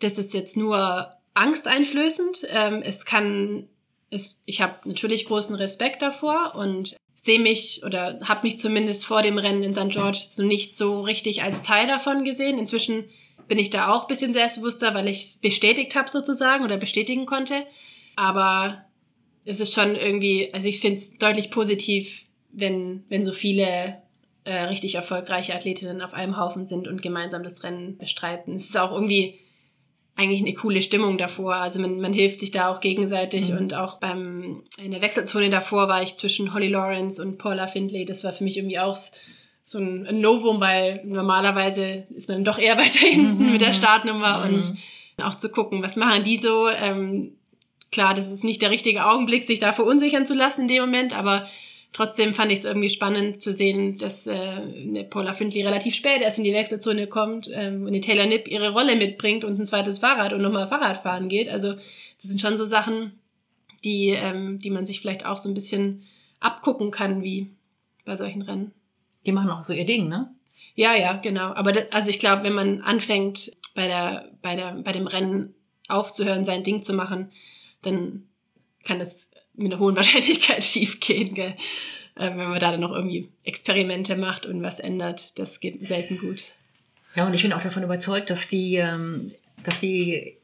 das ist jetzt nur angsteinflößend. Ähm, es kann ist, ich habe natürlich großen Respekt davor und sehe mich oder habe mich zumindest vor dem Rennen in St. George so nicht so richtig als Teil davon gesehen. Inzwischen bin ich da auch ein bisschen selbstbewusster, weil ich es bestätigt habe sozusagen oder bestätigen konnte. Aber es ist schon irgendwie, also ich finde es deutlich positiv, wenn, wenn so viele äh, richtig erfolgreiche Athletinnen auf einem Haufen sind und gemeinsam das Rennen bestreiten. Es ist auch irgendwie eigentlich eine coole Stimmung davor. Also man, man hilft sich da auch gegenseitig mhm. und auch beim in der Wechselzone davor war ich zwischen Holly Lawrence und Paula Findlay. Das war für mich irgendwie auch so ein, Novum, weil normalerweise ist man doch eher *laughs* weiter hinten mhm. mit der Startnummer mhm. und auch zu gucken, was machen die so. Ähm, klar, das ist nicht der richtige Augenblick, sich da verunsichern zu lassen in dem Moment, aber trotzdem fand ich es irgendwie spannend zu sehen, dass äh, Paula Findley relativ spät erst in die Wechselzone kommt ähm, und die Taylor Nipp ihre Rolle mitbringt und ein zweites Fahrrad und nochmal Fahrrad fahren geht. Also das sind schon so Sachen, die, ähm, die man sich vielleicht auch so ein bisschen abgucken kann, wie bei solchen Rennen. die machen auch so ihr Ding, ne? Ja, ja, genau. Aber das, also ich glaube, wenn man anfängt, bei der, bei der, bei dem Rennen aufzuhören, sein Ding zu machen, dann kann das mit einer hohen *laughs* Wahrscheinlichkeit schiefgehen, gell? Äh, wenn man da dann noch irgendwie Experimente macht und was ändert. Das geht selten gut. Ja, und ich bin auch davon überzeugt, dass die, ähm, dass die,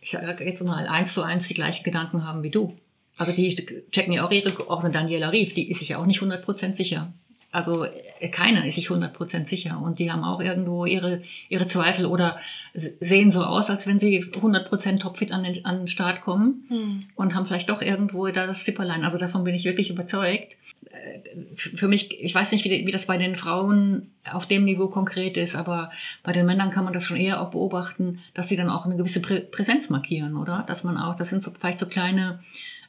ich sage jetzt mal, eins zu eins die gleichen Gedanken haben wie du. Also die checken ja auch ihre, eine Daniela Rief, die ist sich ja auch nicht 100% sicher. Also äh, keiner ist sich 100% sicher. Und die haben auch irgendwo ihre, ihre Zweifel oder sehen so aus, als wenn sie 100% topfit an den, an den Start kommen hm. und haben vielleicht doch irgendwo da das Zipperlein. Also davon bin ich wirklich überzeugt. Äh, für mich, ich weiß nicht, wie, wie das bei den Frauen auf dem Niveau konkret ist, aber bei den Männern kann man das schon eher auch beobachten, dass die dann auch eine gewisse Prä Präsenz markieren, oder? Dass man auch, das sind so, vielleicht so kleine,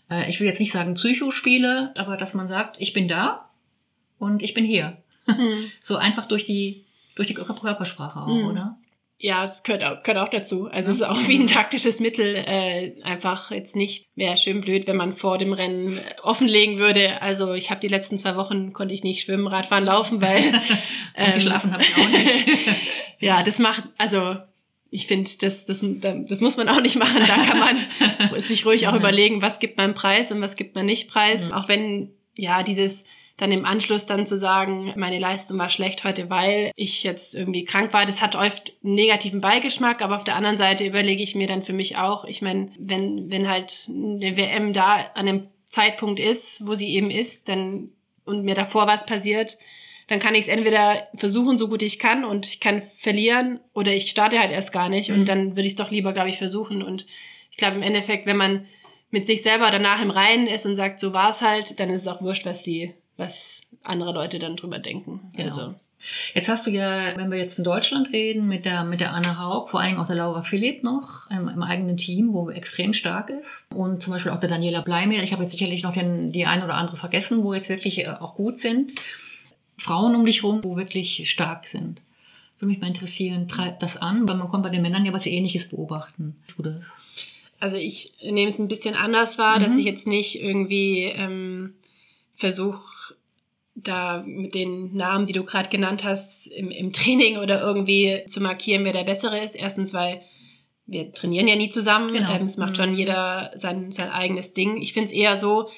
äh, ich will jetzt nicht sagen Psychospiele, aber dass man sagt, ich bin da und ich bin hier. Mhm. *laughs* so einfach durch die, durch die Körpersprache auch, mhm. oder? Ja, es gehört auch, gehört auch dazu. Also es ist auch wie ein taktisches Mittel, äh, einfach jetzt nicht, wäre schön blöd, wenn man vor dem Rennen offenlegen würde. Also ich habe die letzten zwei Wochen, konnte ich nicht schwimmen, Radfahren, laufen, weil... *laughs* ähm, geschlafen habe ich auch nicht. *laughs* ja, das macht, also ich finde, das, das, das muss man auch nicht machen. Da kann man sich ruhig auch überlegen, was gibt man Preis und was gibt man nicht Preis. Mhm. Auch wenn, ja, dieses dann im Anschluss dann zu sagen, meine Leistung war schlecht heute, weil ich jetzt irgendwie krank war, das hat oft einen negativen Beigeschmack, aber auf der anderen Seite überlege ich mir dann für mich auch, ich meine, wenn, wenn halt eine WM da an einem Zeitpunkt ist, wo sie eben ist, dann und mir davor was passiert, dann kann ich es entweder versuchen, so gut ich kann und ich kann verlieren oder ich starte halt erst gar nicht mhm. und dann würde ich es doch lieber, glaube ich, versuchen. Und ich glaube im Endeffekt, wenn man mit sich selber danach im Reinen ist und sagt, so war es halt, dann ist es auch wurscht, was die was andere Leute dann drüber denken. Genau. Also. Jetzt hast du ja, wenn wir jetzt von Deutschland reden, mit der, mit der Anne Haug, vor allem auch der Laura Philipp noch im, im eigenen Team, wo extrem stark ist. Und zum Beispiel auch der Daniela Bleimehl. Ich habe jetzt sicherlich noch den, die ein oder andere vergessen, wo jetzt wirklich äh, auch gut sind. Frauen um dich rum, wo wirklich stark sind. Würde mich mal interessieren, treibt das an, weil man kommt bei den Männern ja was Ähnliches beobachten. Du das? Also ich nehme es ein bisschen anders wahr, mhm. dass ich jetzt nicht irgendwie ähm, versuche, da mit den Namen, die du gerade genannt hast, im, im Training oder irgendwie zu markieren, wer der Bessere ist. Erstens, weil wir trainieren ja nie zusammen. Genau. Ähm, es macht mhm. schon jeder sein, sein eigenes Ding. Ich finde es eher so,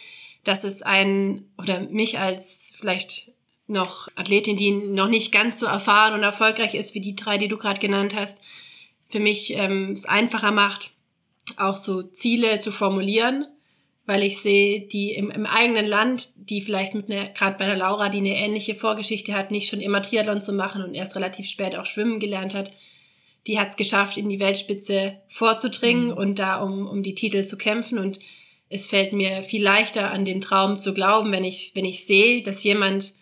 dass es ein oder mich als vielleicht noch Athletin, die noch nicht ganz so erfahren und erfolgreich ist wie die drei, die du gerade genannt hast, für mich ähm, es einfacher macht, auch so Ziele zu formulieren weil ich sehe, die im, im eigenen Land, die vielleicht mit einer, gerade bei der Laura, die eine ähnliche Vorgeschichte hat, nicht schon immer Triathlon zu machen und erst relativ spät auch schwimmen gelernt hat, die hat es geschafft, in die Weltspitze vorzudringen mhm. und da um, um die Titel zu kämpfen. Und es fällt mir viel leichter, an den Traum zu glauben, wenn ich, wenn ich sehe, dass jemand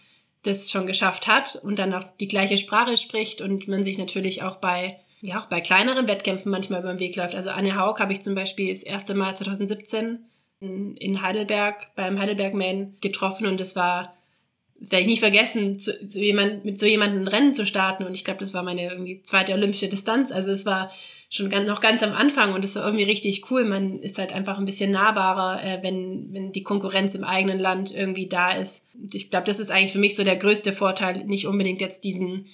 das schon geschafft hat und dann auch die gleiche Sprache spricht und man sich natürlich auch bei ja, auch bei kleineren Wettkämpfen manchmal über den Weg läuft. Also Anne Haug habe ich zum Beispiel das erste Mal 2017 in Heidelberg beim Heidelberg Man getroffen und das war, das werde ich nicht vergessen, zu, zu jemand, mit so jemandem ein Rennen zu starten und ich glaube, das war meine irgendwie zweite olympische Distanz. Also es war schon ganz, noch ganz am Anfang und es war irgendwie richtig cool. Man ist halt einfach ein bisschen nahbarer, äh, wenn, wenn die Konkurrenz im eigenen Land irgendwie da ist. Ich glaube, das ist eigentlich für mich so der größte Vorteil, nicht unbedingt jetzt diesen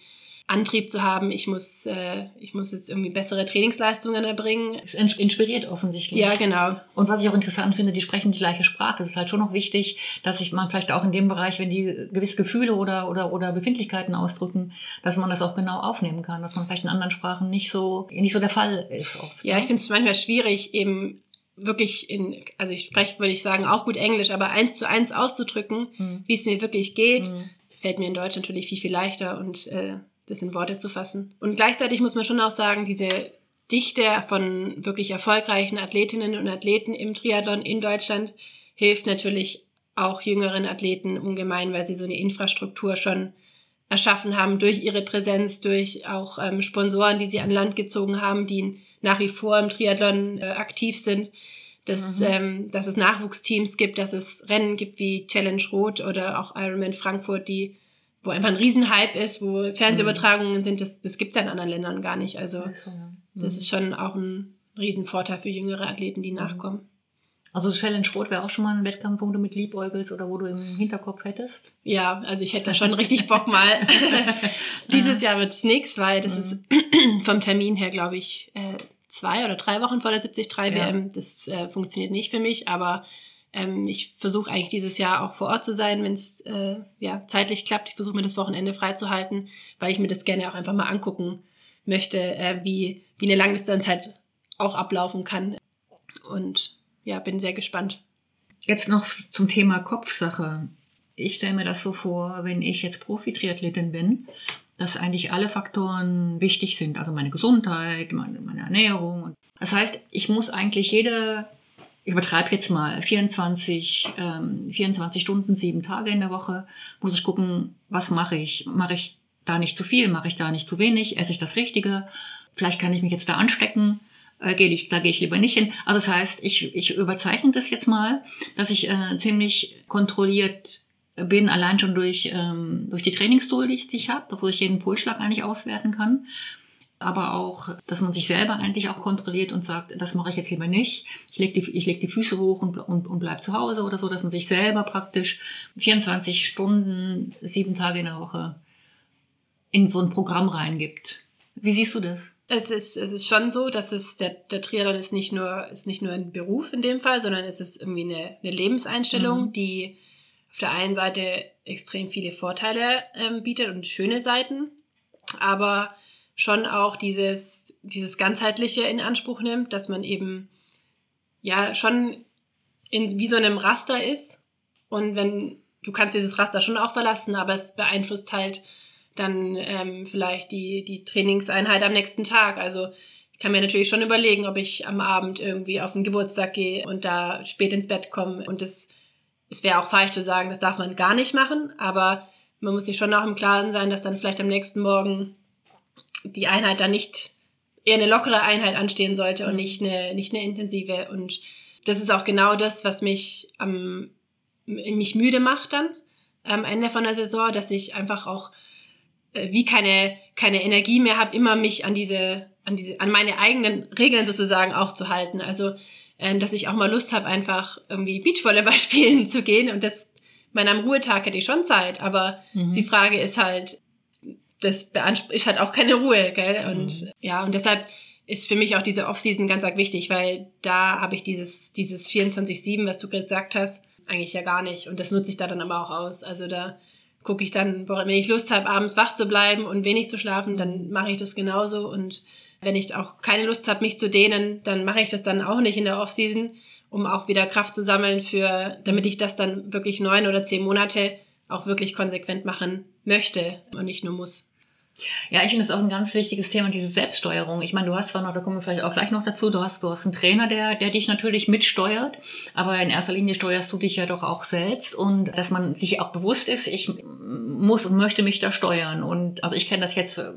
Antrieb zu haben, ich muss, äh, ich muss jetzt irgendwie bessere Trainingsleistungen erbringen. Es inspiriert offensichtlich. Ja, genau. Und was ich auch interessant finde, die sprechen die gleiche Sprache. Es ist halt schon noch wichtig, dass sich man vielleicht auch in dem Bereich, wenn die gewisse Gefühle oder, oder, oder Befindlichkeiten ausdrücken, dass man das auch genau aufnehmen kann, dass man vielleicht in anderen Sprachen nicht so, nicht so der Fall ist. Oft, ja, ne? ich finde es manchmal schwierig, eben wirklich in, also ich spreche, würde ich sagen, auch gut Englisch, aber eins zu eins auszudrücken, hm. wie es mir wirklich geht, hm. fällt mir in Deutsch natürlich viel, viel leichter und äh, das in Worte zu fassen. Und gleichzeitig muss man schon auch sagen, diese Dichte von wirklich erfolgreichen Athletinnen und Athleten im Triathlon in Deutschland hilft natürlich auch jüngeren Athleten ungemein, weil sie so eine Infrastruktur schon erschaffen haben durch ihre Präsenz, durch auch ähm, Sponsoren, die sie an Land gezogen haben, die nach wie vor im Triathlon äh, aktiv sind, dass, mhm. ähm, dass es Nachwuchsteams gibt, dass es Rennen gibt wie Challenge Rot oder auch Ironman Frankfurt, die wo einfach ein Riesenhype ist, wo Fernsehübertragungen mhm. sind, das, das gibt es ja in anderen Ländern gar nicht. Also mhm. das ist schon auch ein Riesenvorteil für jüngere Athleten, die nachkommen. Also Challenge Rot wäre auch schon mal ein Wettkampf, wo du mit liebäugelst oder wo du im Hinterkopf hättest? Ja, also ich hätte da schon richtig Bock mal. *laughs* Dieses Jahr wird es nichts, weil das mhm. ist *clears throat* vom Termin her, glaube ich, äh, zwei oder drei Wochen vor der 73 ja. WM. Das äh, funktioniert nicht für mich, aber ähm, ich versuche eigentlich dieses Jahr auch vor Ort zu sein, wenn es äh, ja, zeitlich klappt. Ich versuche mir das Wochenende freizuhalten, weil ich mir das gerne auch einfach mal angucken möchte, äh, wie, wie eine Langdistanz halt auch ablaufen kann. Und ja, bin sehr gespannt. Jetzt noch zum Thema Kopfsache. Ich stelle mir das so vor, wenn ich jetzt Profi-Triathletin bin, dass eigentlich alle Faktoren wichtig sind. Also meine Gesundheit, meine, meine Ernährung. Das heißt, ich muss eigentlich jede, ich übertreibe jetzt mal, 24, ähm, 24 Stunden, sieben Tage in der Woche, muss ich gucken, was mache ich? Mache ich da nicht zu viel? Mache ich da nicht zu wenig? Esse ich das Richtige? Vielleicht kann ich mich jetzt da anstecken äh, gehe ich, da gehe ich lieber nicht hin. Also das heißt, ich, ich überzeichne das jetzt mal, dass ich äh, ziemlich kontrolliert bin, allein schon durch, ähm, durch die Trainingstool, die ich habe, wo ich jeden Pulsschlag eigentlich auswerten kann. Aber auch, dass man sich selber eigentlich auch kontrolliert und sagt, das mache ich jetzt lieber nicht. Ich lege die, ich leg die Füße hoch und, und, und bleib zu Hause oder so, dass man sich selber praktisch 24 Stunden, sieben Tage in der Woche in so ein Programm reingibt. Wie siehst du das? Es ist, es ist schon so, dass es der, der Triathlon ist nicht nur ist nicht nur ein Beruf in dem Fall, sondern es ist irgendwie eine, eine Lebenseinstellung, mhm. die auf der einen Seite extrem viele Vorteile ähm, bietet und schöne Seiten, aber schon auch dieses, dieses ganzheitliche in Anspruch nimmt, dass man eben ja schon in wie so einem Raster ist und wenn du kannst dieses Raster schon auch verlassen, aber es beeinflusst halt dann ähm, vielleicht die, die Trainingseinheit am nächsten Tag. Also ich kann mir natürlich schon überlegen, ob ich am Abend irgendwie auf den Geburtstag gehe und da spät ins Bett komme. Und das, es wäre auch falsch zu sagen, das darf man gar nicht machen, aber man muss sich schon auch im Klaren sein, dass dann vielleicht am nächsten Morgen die Einheit dann nicht eher eine lockere Einheit anstehen sollte und nicht eine, nicht eine intensive. Und das ist auch genau das, was mich am, mich müde macht dann am Ende von der Saison, dass ich einfach auch äh, wie keine, keine Energie mehr habe, immer mich an diese, an diese, an meine eigenen Regeln sozusagen auch zu halten. Also, äh, dass ich auch mal Lust habe, einfach irgendwie Beachvolleyball *laughs* spielen zu gehen und das, mein am Ruhetag hätte ich schon Zeit, aber mhm. die Frage ist halt, das beansprucht halt auch keine Ruhe, gell? Und mhm. ja, und deshalb ist für mich auch diese Offseason ganz arg wichtig, weil da habe ich dieses, dieses 24-7, was du gesagt hast, eigentlich ja gar nicht. Und das nutze ich da dann aber auch aus. Also da gucke ich dann, wenn ich Lust habe, abends wach zu bleiben und wenig zu schlafen, dann mache ich das genauso. Und wenn ich auch keine Lust habe, mich zu dehnen, dann mache ich das dann auch nicht in der Offseason, um auch wieder Kraft zu sammeln für, damit ich das dann wirklich neun oder zehn Monate auch wirklich konsequent machen möchte und nicht nur muss. Ja, ich finde das auch ein ganz wichtiges Thema, diese Selbststeuerung. Ich meine, du hast zwar noch, da kommen wir vielleicht auch gleich noch dazu, du hast, du hast einen Trainer, der, der dich natürlich mitsteuert, aber in erster Linie steuerst du dich ja doch auch selbst und dass man sich auch bewusst ist, ich muss und möchte mich da steuern. Und also ich kenne das jetzt äh,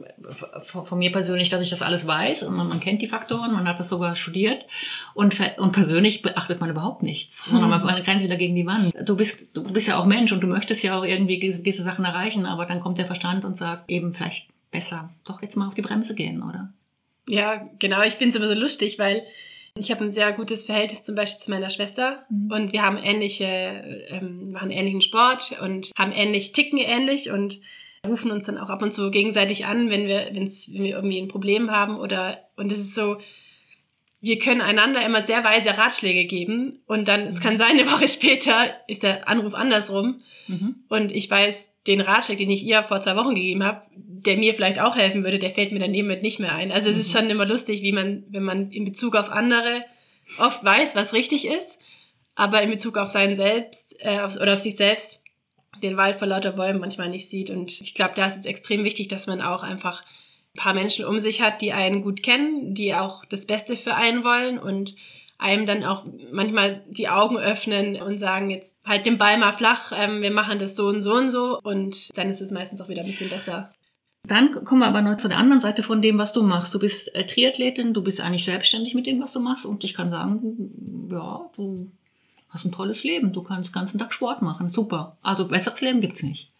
von mir persönlich, dass ich das alles weiß und man, man kennt die Faktoren, man hat das sogar studiert und, und persönlich beachtet man überhaupt nichts, sondern man, man rennt wieder gegen die Wand. Du bist, du bist ja auch Mensch und du möchtest ja auch irgendwie gewisse Sachen erreichen, aber dann kommt der Verstand und sagt eben vielleicht besser doch jetzt mal auf die Bremse gehen, oder? Ja, genau. Ich finde es immer so lustig, weil ich habe ein sehr gutes Verhältnis zum Beispiel zu meiner Schwester mhm. und wir haben ähnliche, ähm, machen ähnlichen Sport und haben ähnlich, ticken ähnlich und rufen uns dann auch ab und zu gegenseitig an, wenn wir, wenn's, wenn wir irgendwie ein Problem haben oder und es ist so, wir können einander immer sehr weise Ratschläge geben und dann, es kann sein, eine Woche später ist der Anruf andersrum mhm. und ich weiß, den Ratschlag, den ich ihr vor zwei Wochen gegeben habe, der mir vielleicht auch helfen würde, der fällt mir dann eben nicht mehr ein. Also es ist mhm. schon immer lustig, wie man, wenn man in Bezug auf andere oft weiß, was richtig ist, aber in Bezug auf seinen selbst äh, auf, oder auf sich selbst den Wald vor lauter Bäumen manchmal nicht sieht. Und ich glaube, da ist es extrem wichtig, dass man auch einfach ein paar Menschen um sich hat, die einen gut kennen, die auch das Beste für einen wollen und einem dann auch manchmal die Augen öffnen und sagen, jetzt halt den Ball mal flach, ähm, wir machen das so und so und so und dann ist es meistens auch wieder ein bisschen besser. Dann kommen wir aber noch zu der anderen Seite von dem, was du machst. Du bist äh, Triathletin, du bist eigentlich selbstständig mit dem, was du machst und ich kann sagen, ja, du hast ein tolles Leben. Du kannst den ganzen Tag Sport machen. Super. Also besseres Leben gibt's nicht.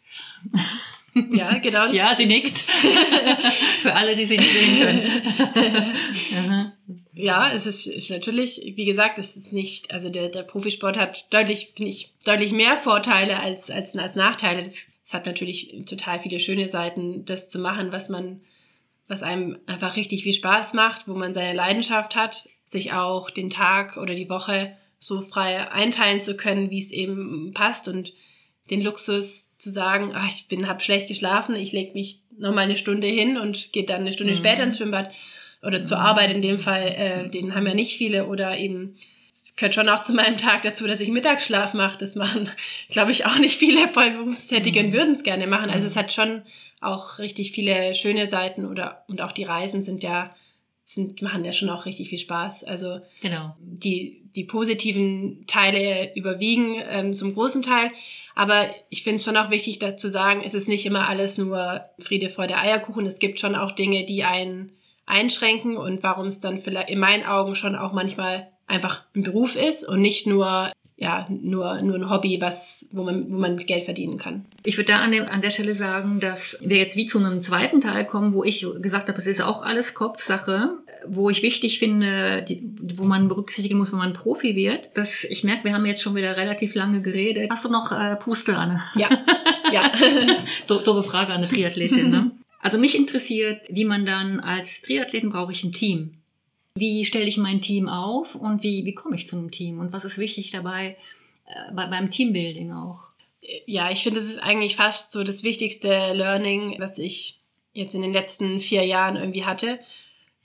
*laughs* *laughs* Ja, genau. Das ja, sie nickt. *laughs* Für alle, die sie nicht sehen können. *laughs* Ja, es ist, ist natürlich, wie gesagt, es ist nicht, also der, der Profisport hat deutlich, finde ich, deutlich mehr Vorteile als, als, als Nachteile. Es hat natürlich total viele schöne Seiten, das zu machen, was man, was einem einfach richtig viel Spaß macht, wo man seine Leidenschaft hat, sich auch den Tag oder die Woche so frei einteilen zu können, wie es eben passt und den Luxus zu sagen, ach, ich bin, hab schlecht geschlafen, ich lege mich noch mal eine Stunde hin und gehe dann eine Stunde mhm. später ins Schwimmbad oder zur mhm. Arbeit in dem Fall, äh, den haben ja nicht viele oder eben es gehört schon auch zu meinem Tag dazu, dass ich Mittagsschlaf mache. Das machen, *laughs* glaube ich, auch nicht viele Vollberufstätige und mhm. würden es gerne machen. Also es mhm. hat schon auch richtig viele schöne Seiten oder und auch die Reisen sind ja sind, machen ja schon auch richtig viel Spaß. Also genau. die, die positiven Teile überwiegen ähm, zum großen Teil. Aber ich finde es schon auch wichtig dazu sagen, es ist nicht immer alles nur Friede, Freude, Eierkuchen. Es gibt schon auch Dinge, die einen einschränken und warum es dann vielleicht in meinen Augen schon auch manchmal einfach ein Beruf ist und nicht nur ja, nur, nur ein Hobby, was, wo man, wo man Geld verdienen kann. Ich würde da an, dem, an der Stelle sagen, dass wir jetzt wie zu einem zweiten Teil kommen, wo ich gesagt habe, es ist auch alles Kopfsache, wo ich wichtig finde, die, wo man berücksichtigen muss, wenn man Profi wird. Dass ich merke, wir haben jetzt schon wieder relativ lange geredet. Hast du noch äh, Puste, Anne? Ja, ja. *laughs* Doofe Frage an eine Triathletin, ne? Also mich interessiert, wie man dann als Triathleten brauche ich ein Team. Wie stelle ich mein Team auf und wie, wie komme ich zu einem Team und was ist wichtig dabei äh, bei, beim Teambuilding auch? Ja, ich finde, das ist eigentlich fast so das wichtigste Learning, was ich jetzt in den letzten vier Jahren irgendwie hatte.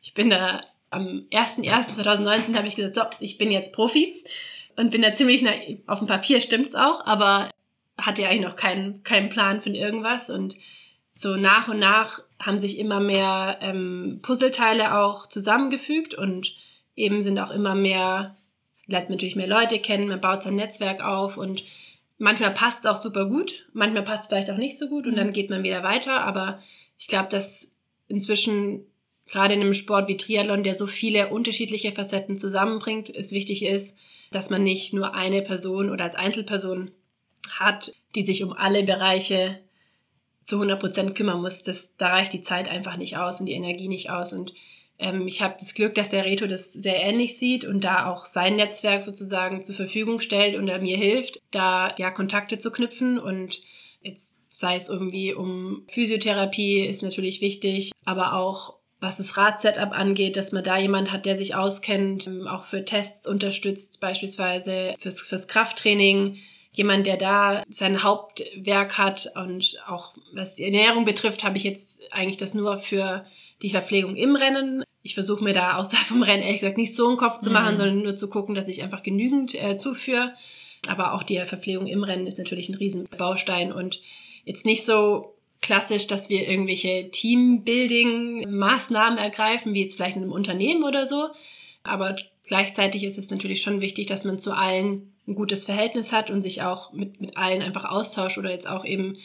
Ich bin da am 01.01.2019 habe ich gesagt, so, ich bin jetzt Profi und bin da ziemlich auf dem Papier stimmt's auch, aber hatte ja eigentlich noch keinen, keinen Plan von irgendwas und so nach und nach haben sich immer mehr ähm, Puzzleteile auch zusammengefügt und eben sind auch immer mehr, lernt natürlich mehr Leute kennen, man baut sein Netzwerk auf und manchmal passt es auch super gut, manchmal passt es vielleicht auch nicht so gut und dann mhm. geht man wieder weiter, aber ich glaube, dass inzwischen gerade in einem Sport wie Triathlon, der so viele unterschiedliche Facetten zusammenbringt, es wichtig ist, dass man nicht nur eine Person oder als Einzelperson hat, die sich um alle Bereiche zu 100 Prozent kümmern muss, das, da reicht die Zeit einfach nicht aus und die Energie nicht aus. Und ähm, ich habe das Glück, dass der Reto das sehr ähnlich sieht und da auch sein Netzwerk sozusagen zur Verfügung stellt und er mir hilft, da ja Kontakte zu knüpfen und jetzt sei es irgendwie um Physiotherapie ist natürlich wichtig, aber auch was das Radsetup angeht, dass man da jemand hat, der sich auskennt, ähm, auch für Tests unterstützt, beispielsweise fürs, fürs Krafttraining, jemand, der da sein Hauptwerk hat und auch was die Ernährung betrifft, habe ich jetzt eigentlich das nur für die Verpflegung im Rennen. Ich versuche mir da außerhalb vom Rennen ehrlich gesagt nicht so einen Kopf zu machen, mhm. sondern nur zu gucken, dass ich einfach genügend äh, zuführe. Aber auch die Verpflegung im Rennen ist natürlich ein Riesenbaustein und jetzt nicht so klassisch, dass wir irgendwelche Teambuilding-Maßnahmen ergreifen, wie jetzt vielleicht in einem Unternehmen oder so. Aber gleichzeitig ist es natürlich schon wichtig, dass man zu allen ein gutes Verhältnis hat und sich auch mit, mit allen einfach austauscht oder jetzt auch eben,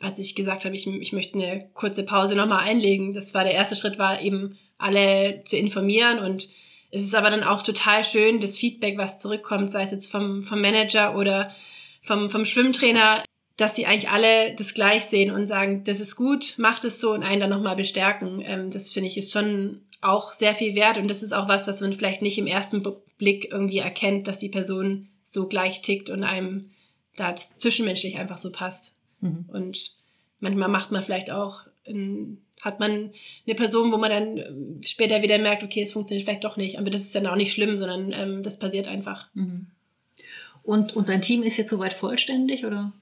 als ich gesagt habe, ich, ich möchte eine kurze Pause nochmal einlegen, das war der erste Schritt, war eben alle zu informieren und es ist aber dann auch total schön, das Feedback, was zurückkommt, sei es jetzt vom, vom Manager oder vom, vom Schwimmtrainer, dass die eigentlich alle das gleich sehen und sagen, das ist gut, macht es so und einen dann nochmal bestärken. Ähm, das finde ich ist schon auch sehr viel wert und das ist auch was, was man vielleicht nicht im ersten Blick irgendwie erkennt, dass die Person so gleich tickt und einem da das zwischenmenschlich einfach so passt. Mhm. Und manchmal macht man vielleicht auch, hat man eine Person, wo man dann ähm, später wieder merkt, okay, es funktioniert vielleicht doch nicht. Aber das ist dann auch nicht schlimm, sondern ähm, das passiert einfach. Mhm. Und, und dein Team ist jetzt soweit vollständig, oder?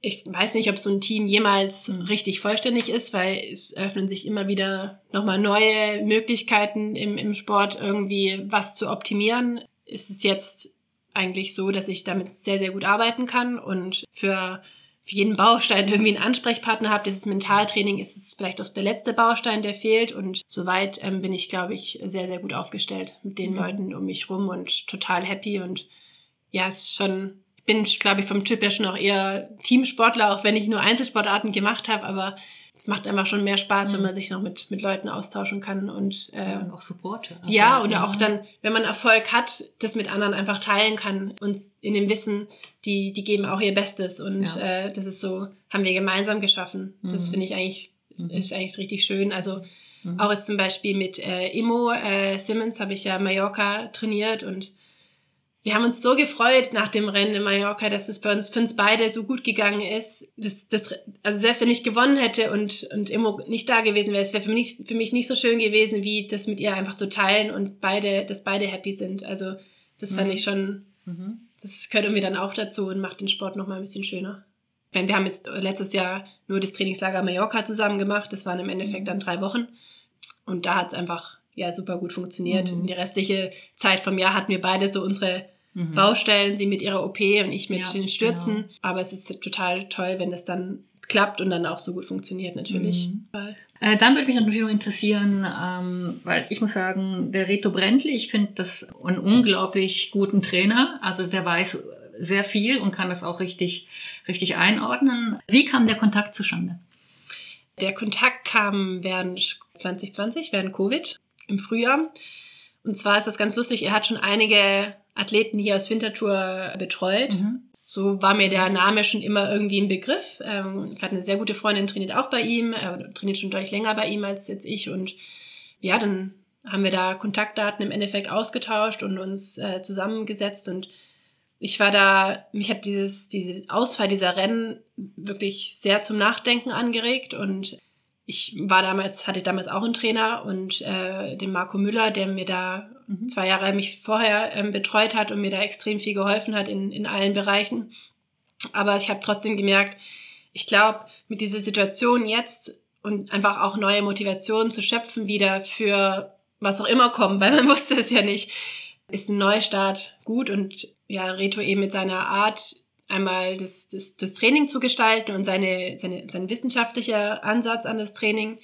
Ich weiß nicht, ob so ein Team jemals mhm. richtig vollständig ist, weil es eröffnen sich immer wieder nochmal neue Möglichkeiten im, im Sport, irgendwie was zu optimieren. Ist es jetzt eigentlich so, dass ich damit sehr, sehr gut arbeiten kann und für, für jeden Baustein *laughs* irgendwie einen Ansprechpartner habe. Dieses Mentaltraining ist es vielleicht auch der letzte Baustein, der fehlt und soweit ähm, bin ich, glaube ich, sehr, sehr gut aufgestellt mit den mhm. Leuten um mich rum und total happy und ja, es ist schon, ich bin, glaube ich, vom Typ ja schon auch eher Teamsportler, auch wenn ich nur Einzelsportarten gemacht habe, aber macht einfach schon mehr Spaß, mhm. wenn man sich noch mit, mit Leuten austauschen kann und, äh, und auch Supporte. Ja, oder auch dann, wenn man Erfolg hat, das mit anderen einfach teilen kann und in dem Wissen, die, die geben auch ihr Bestes und ja. äh, das ist so, haben wir gemeinsam geschaffen. Das mhm. finde ich eigentlich, mhm. ist eigentlich richtig schön. Also Mhm. Auch jetzt zum Beispiel mit äh, Immo äh, Simmons habe ich ja Mallorca trainiert und wir haben uns so gefreut nach dem Rennen in Mallorca, dass es bei uns für uns beide so gut gegangen ist. Das, das, also selbst wenn ich gewonnen hätte und, und Immo nicht da gewesen wäre, es wäre für mich, für mich nicht so schön gewesen, wie das mit ihr einfach zu teilen und beide, dass beide happy sind. Also das mhm. fand ich schon, mhm. das gehört irgendwie dann auch dazu und macht den Sport nochmal ein bisschen schöner. Wir haben jetzt letztes Jahr nur das Trainingslager Mallorca zusammen gemacht. Das waren im Endeffekt mhm. dann drei Wochen. Und da hat es einfach ja super gut funktioniert. Mhm. Die restliche Zeit vom Jahr hatten wir beide so unsere mhm. Baustellen, sie mit ihrer OP und ich mit ja, den Stürzen. Genau. Aber es ist total toll, wenn das dann klappt und dann auch so gut funktioniert natürlich. Mhm. Äh, dann würde mich natürlich noch interessieren, ähm, weil ich muss sagen, der Reto Brentli, ich finde das einen unglaublich guten Trainer. Also der weiß sehr viel und kann das auch richtig, richtig einordnen. Wie kam der Kontakt zustande? Der Kontakt kam während 2020, während Covid im Frühjahr. Und zwar ist das ganz lustig, er hat schon einige Athleten hier aus Winterthur betreut. Mhm. So war mir der Name schon immer irgendwie ein Begriff. Ähm, ich hatte eine sehr gute Freundin, trainiert auch bei ihm, äh, trainiert schon deutlich länger bei ihm als jetzt ich. Und ja, dann haben wir da Kontaktdaten im Endeffekt ausgetauscht und uns äh, zusammengesetzt. Und ich war da, mich hat dieses, diese Ausfall dieser Rennen wirklich sehr zum Nachdenken angeregt. Und ich war damals, hatte damals auch einen Trainer und äh, den Marco Müller, der mir da mhm. zwei Jahre mich vorher ähm, betreut hat und mir da extrem viel geholfen hat in, in allen Bereichen. Aber ich habe trotzdem gemerkt, ich glaube, mit dieser Situation jetzt und einfach auch neue Motivationen zu schöpfen wieder für was auch immer kommt, *laughs* weil man wusste es ja nicht, ist ein Neustart gut und ja, Reto eben mit seiner Art einmal das, das, das Training zu gestalten und seine, seine, sein wissenschaftlicher Ansatz an das Training,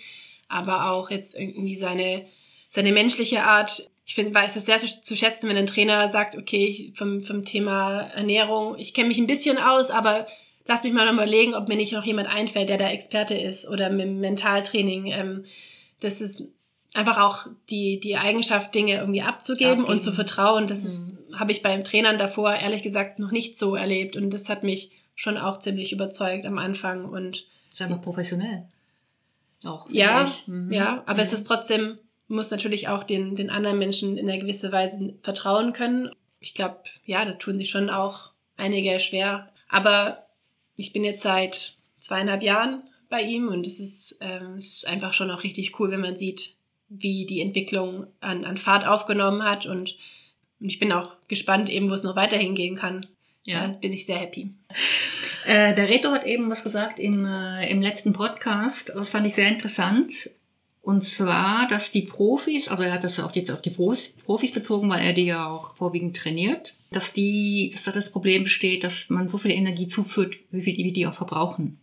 aber auch jetzt irgendwie seine, seine menschliche Art. Ich finde, weiß es sehr zu, schätzen, wenn ein Trainer sagt, okay, vom, vom Thema Ernährung, ich kenne mich ein bisschen aus, aber lass mich mal noch überlegen, ob mir nicht noch jemand einfällt, der da Experte ist oder mit Mentaltraining. Ähm, das ist einfach auch die, die Eigenschaft, Dinge irgendwie abzugeben, abgeben. und zu vertrauen. Das ist, mhm. habe ich beim Trainern davor ehrlich gesagt noch nicht so erlebt. Und das hat mich schon auch ziemlich überzeugt am Anfang. Und ist einfach professionell. Auch. Ja, mhm. ja, aber mhm. es ist trotzdem, muss natürlich auch den, den anderen Menschen in einer gewissen Weise vertrauen können. Ich glaube, ja, da tun sich schon auch einige schwer. Aber ich bin jetzt seit zweieinhalb Jahren bei ihm und es ist, ähm, es ist einfach schon auch richtig cool, wenn man sieht, wie die Entwicklung an, an Fahrt aufgenommen hat und, und ich bin auch gespannt eben, wo es noch weiterhin gehen kann. Ja, da bin ich sehr happy. Äh, der Reto hat eben was gesagt im, äh, im letzten Podcast, das fand ich sehr interessant. Und zwar, dass die Profis, also er hat das auch jetzt auf die Profis bezogen, weil er die ja auch vorwiegend trainiert, dass die, dass da das Problem besteht, dass man so viel Energie zuführt, wie, viel, die auch verbrauchen.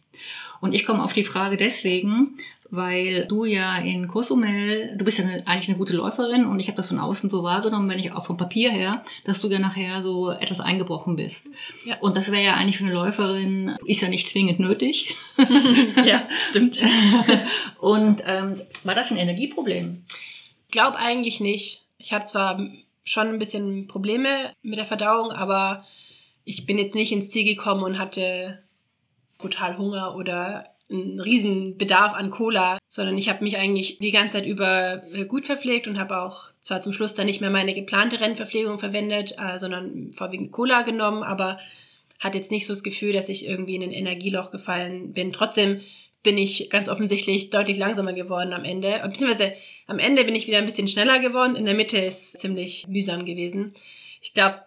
Und ich komme auf die Frage deswegen, weil du ja in Cozumel, du bist ja eine, eigentlich eine gute Läuferin und ich habe das von außen so wahrgenommen, wenn ich auch vom Papier her, dass du ja nachher so etwas eingebrochen bist. Ja. Und das wäre ja eigentlich für eine Läuferin, ist ja nicht zwingend nötig. *laughs* ja, stimmt. *laughs* und ähm, war das ein Energieproblem? Ich glaube eigentlich nicht. Ich hatte zwar schon ein bisschen Probleme mit der Verdauung, aber ich bin jetzt nicht ins Ziel gekommen und hatte brutal Hunger oder einen riesen an Cola, sondern ich habe mich eigentlich die ganze Zeit über äh, gut verpflegt und habe auch zwar zum Schluss dann nicht mehr meine geplante Rennverpflegung verwendet, äh, sondern vorwiegend Cola genommen, aber hatte jetzt nicht so das Gefühl, dass ich irgendwie in ein Energieloch gefallen bin. Trotzdem bin ich ganz offensichtlich deutlich langsamer geworden am Ende. Beziehungsweise am Ende bin ich wieder ein bisschen schneller geworden. In der Mitte ist ziemlich mühsam gewesen. Ich glaube,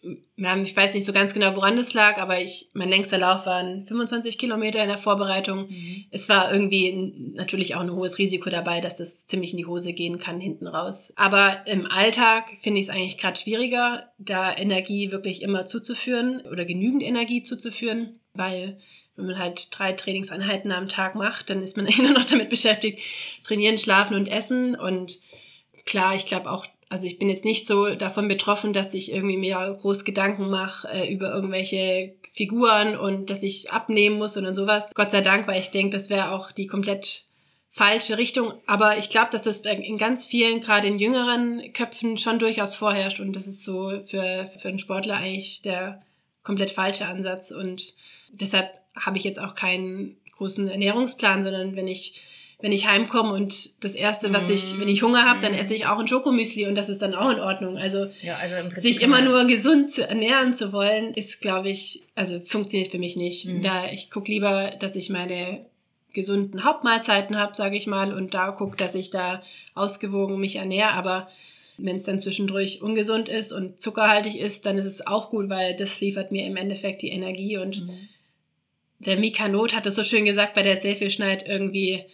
ich weiß nicht so ganz genau, woran das lag, aber ich, mein längster Lauf waren 25 Kilometer in der Vorbereitung. Mhm. Es war irgendwie natürlich auch ein hohes Risiko dabei, dass das ziemlich in die Hose gehen kann hinten raus. Aber im Alltag finde ich es eigentlich gerade schwieriger, da Energie wirklich immer zuzuführen oder genügend Energie zuzuführen, weil wenn man halt drei Trainingseinheiten am Tag macht, dann ist man *laughs* immer noch damit beschäftigt, trainieren, schlafen und essen und klar, ich glaube auch also ich bin jetzt nicht so davon betroffen, dass ich irgendwie mir groß Gedanken mache äh, über irgendwelche Figuren und dass ich abnehmen muss und sowas. Gott sei Dank, weil ich denke, das wäre auch die komplett falsche Richtung. Aber ich glaube, dass das in ganz vielen, gerade in jüngeren Köpfen schon durchaus vorherrscht und das ist so für, für einen Sportler eigentlich der komplett falsche Ansatz und deshalb habe ich jetzt auch keinen großen Ernährungsplan, sondern wenn ich wenn ich heimkomme und das erste, was ich, wenn ich Hunger habe, dann esse ich auch ein Schokomüsli und das ist dann auch in Ordnung. Also, ja, also sich immer nur gesund zu ernähren zu wollen, ist, glaube ich, also funktioniert für mich nicht. Mhm. Da ich gucke lieber, dass ich meine gesunden Hauptmahlzeiten habe, sage ich mal, und da gucke, dass ich da ausgewogen mich ernähre. Aber wenn es dann zwischendurch ungesund ist und zuckerhaltig ist, dann ist es auch gut, weil das liefert mir im Endeffekt die Energie. Und mhm. der Mika Not hat es so schön gesagt bei der Selfie-Schneid irgendwie,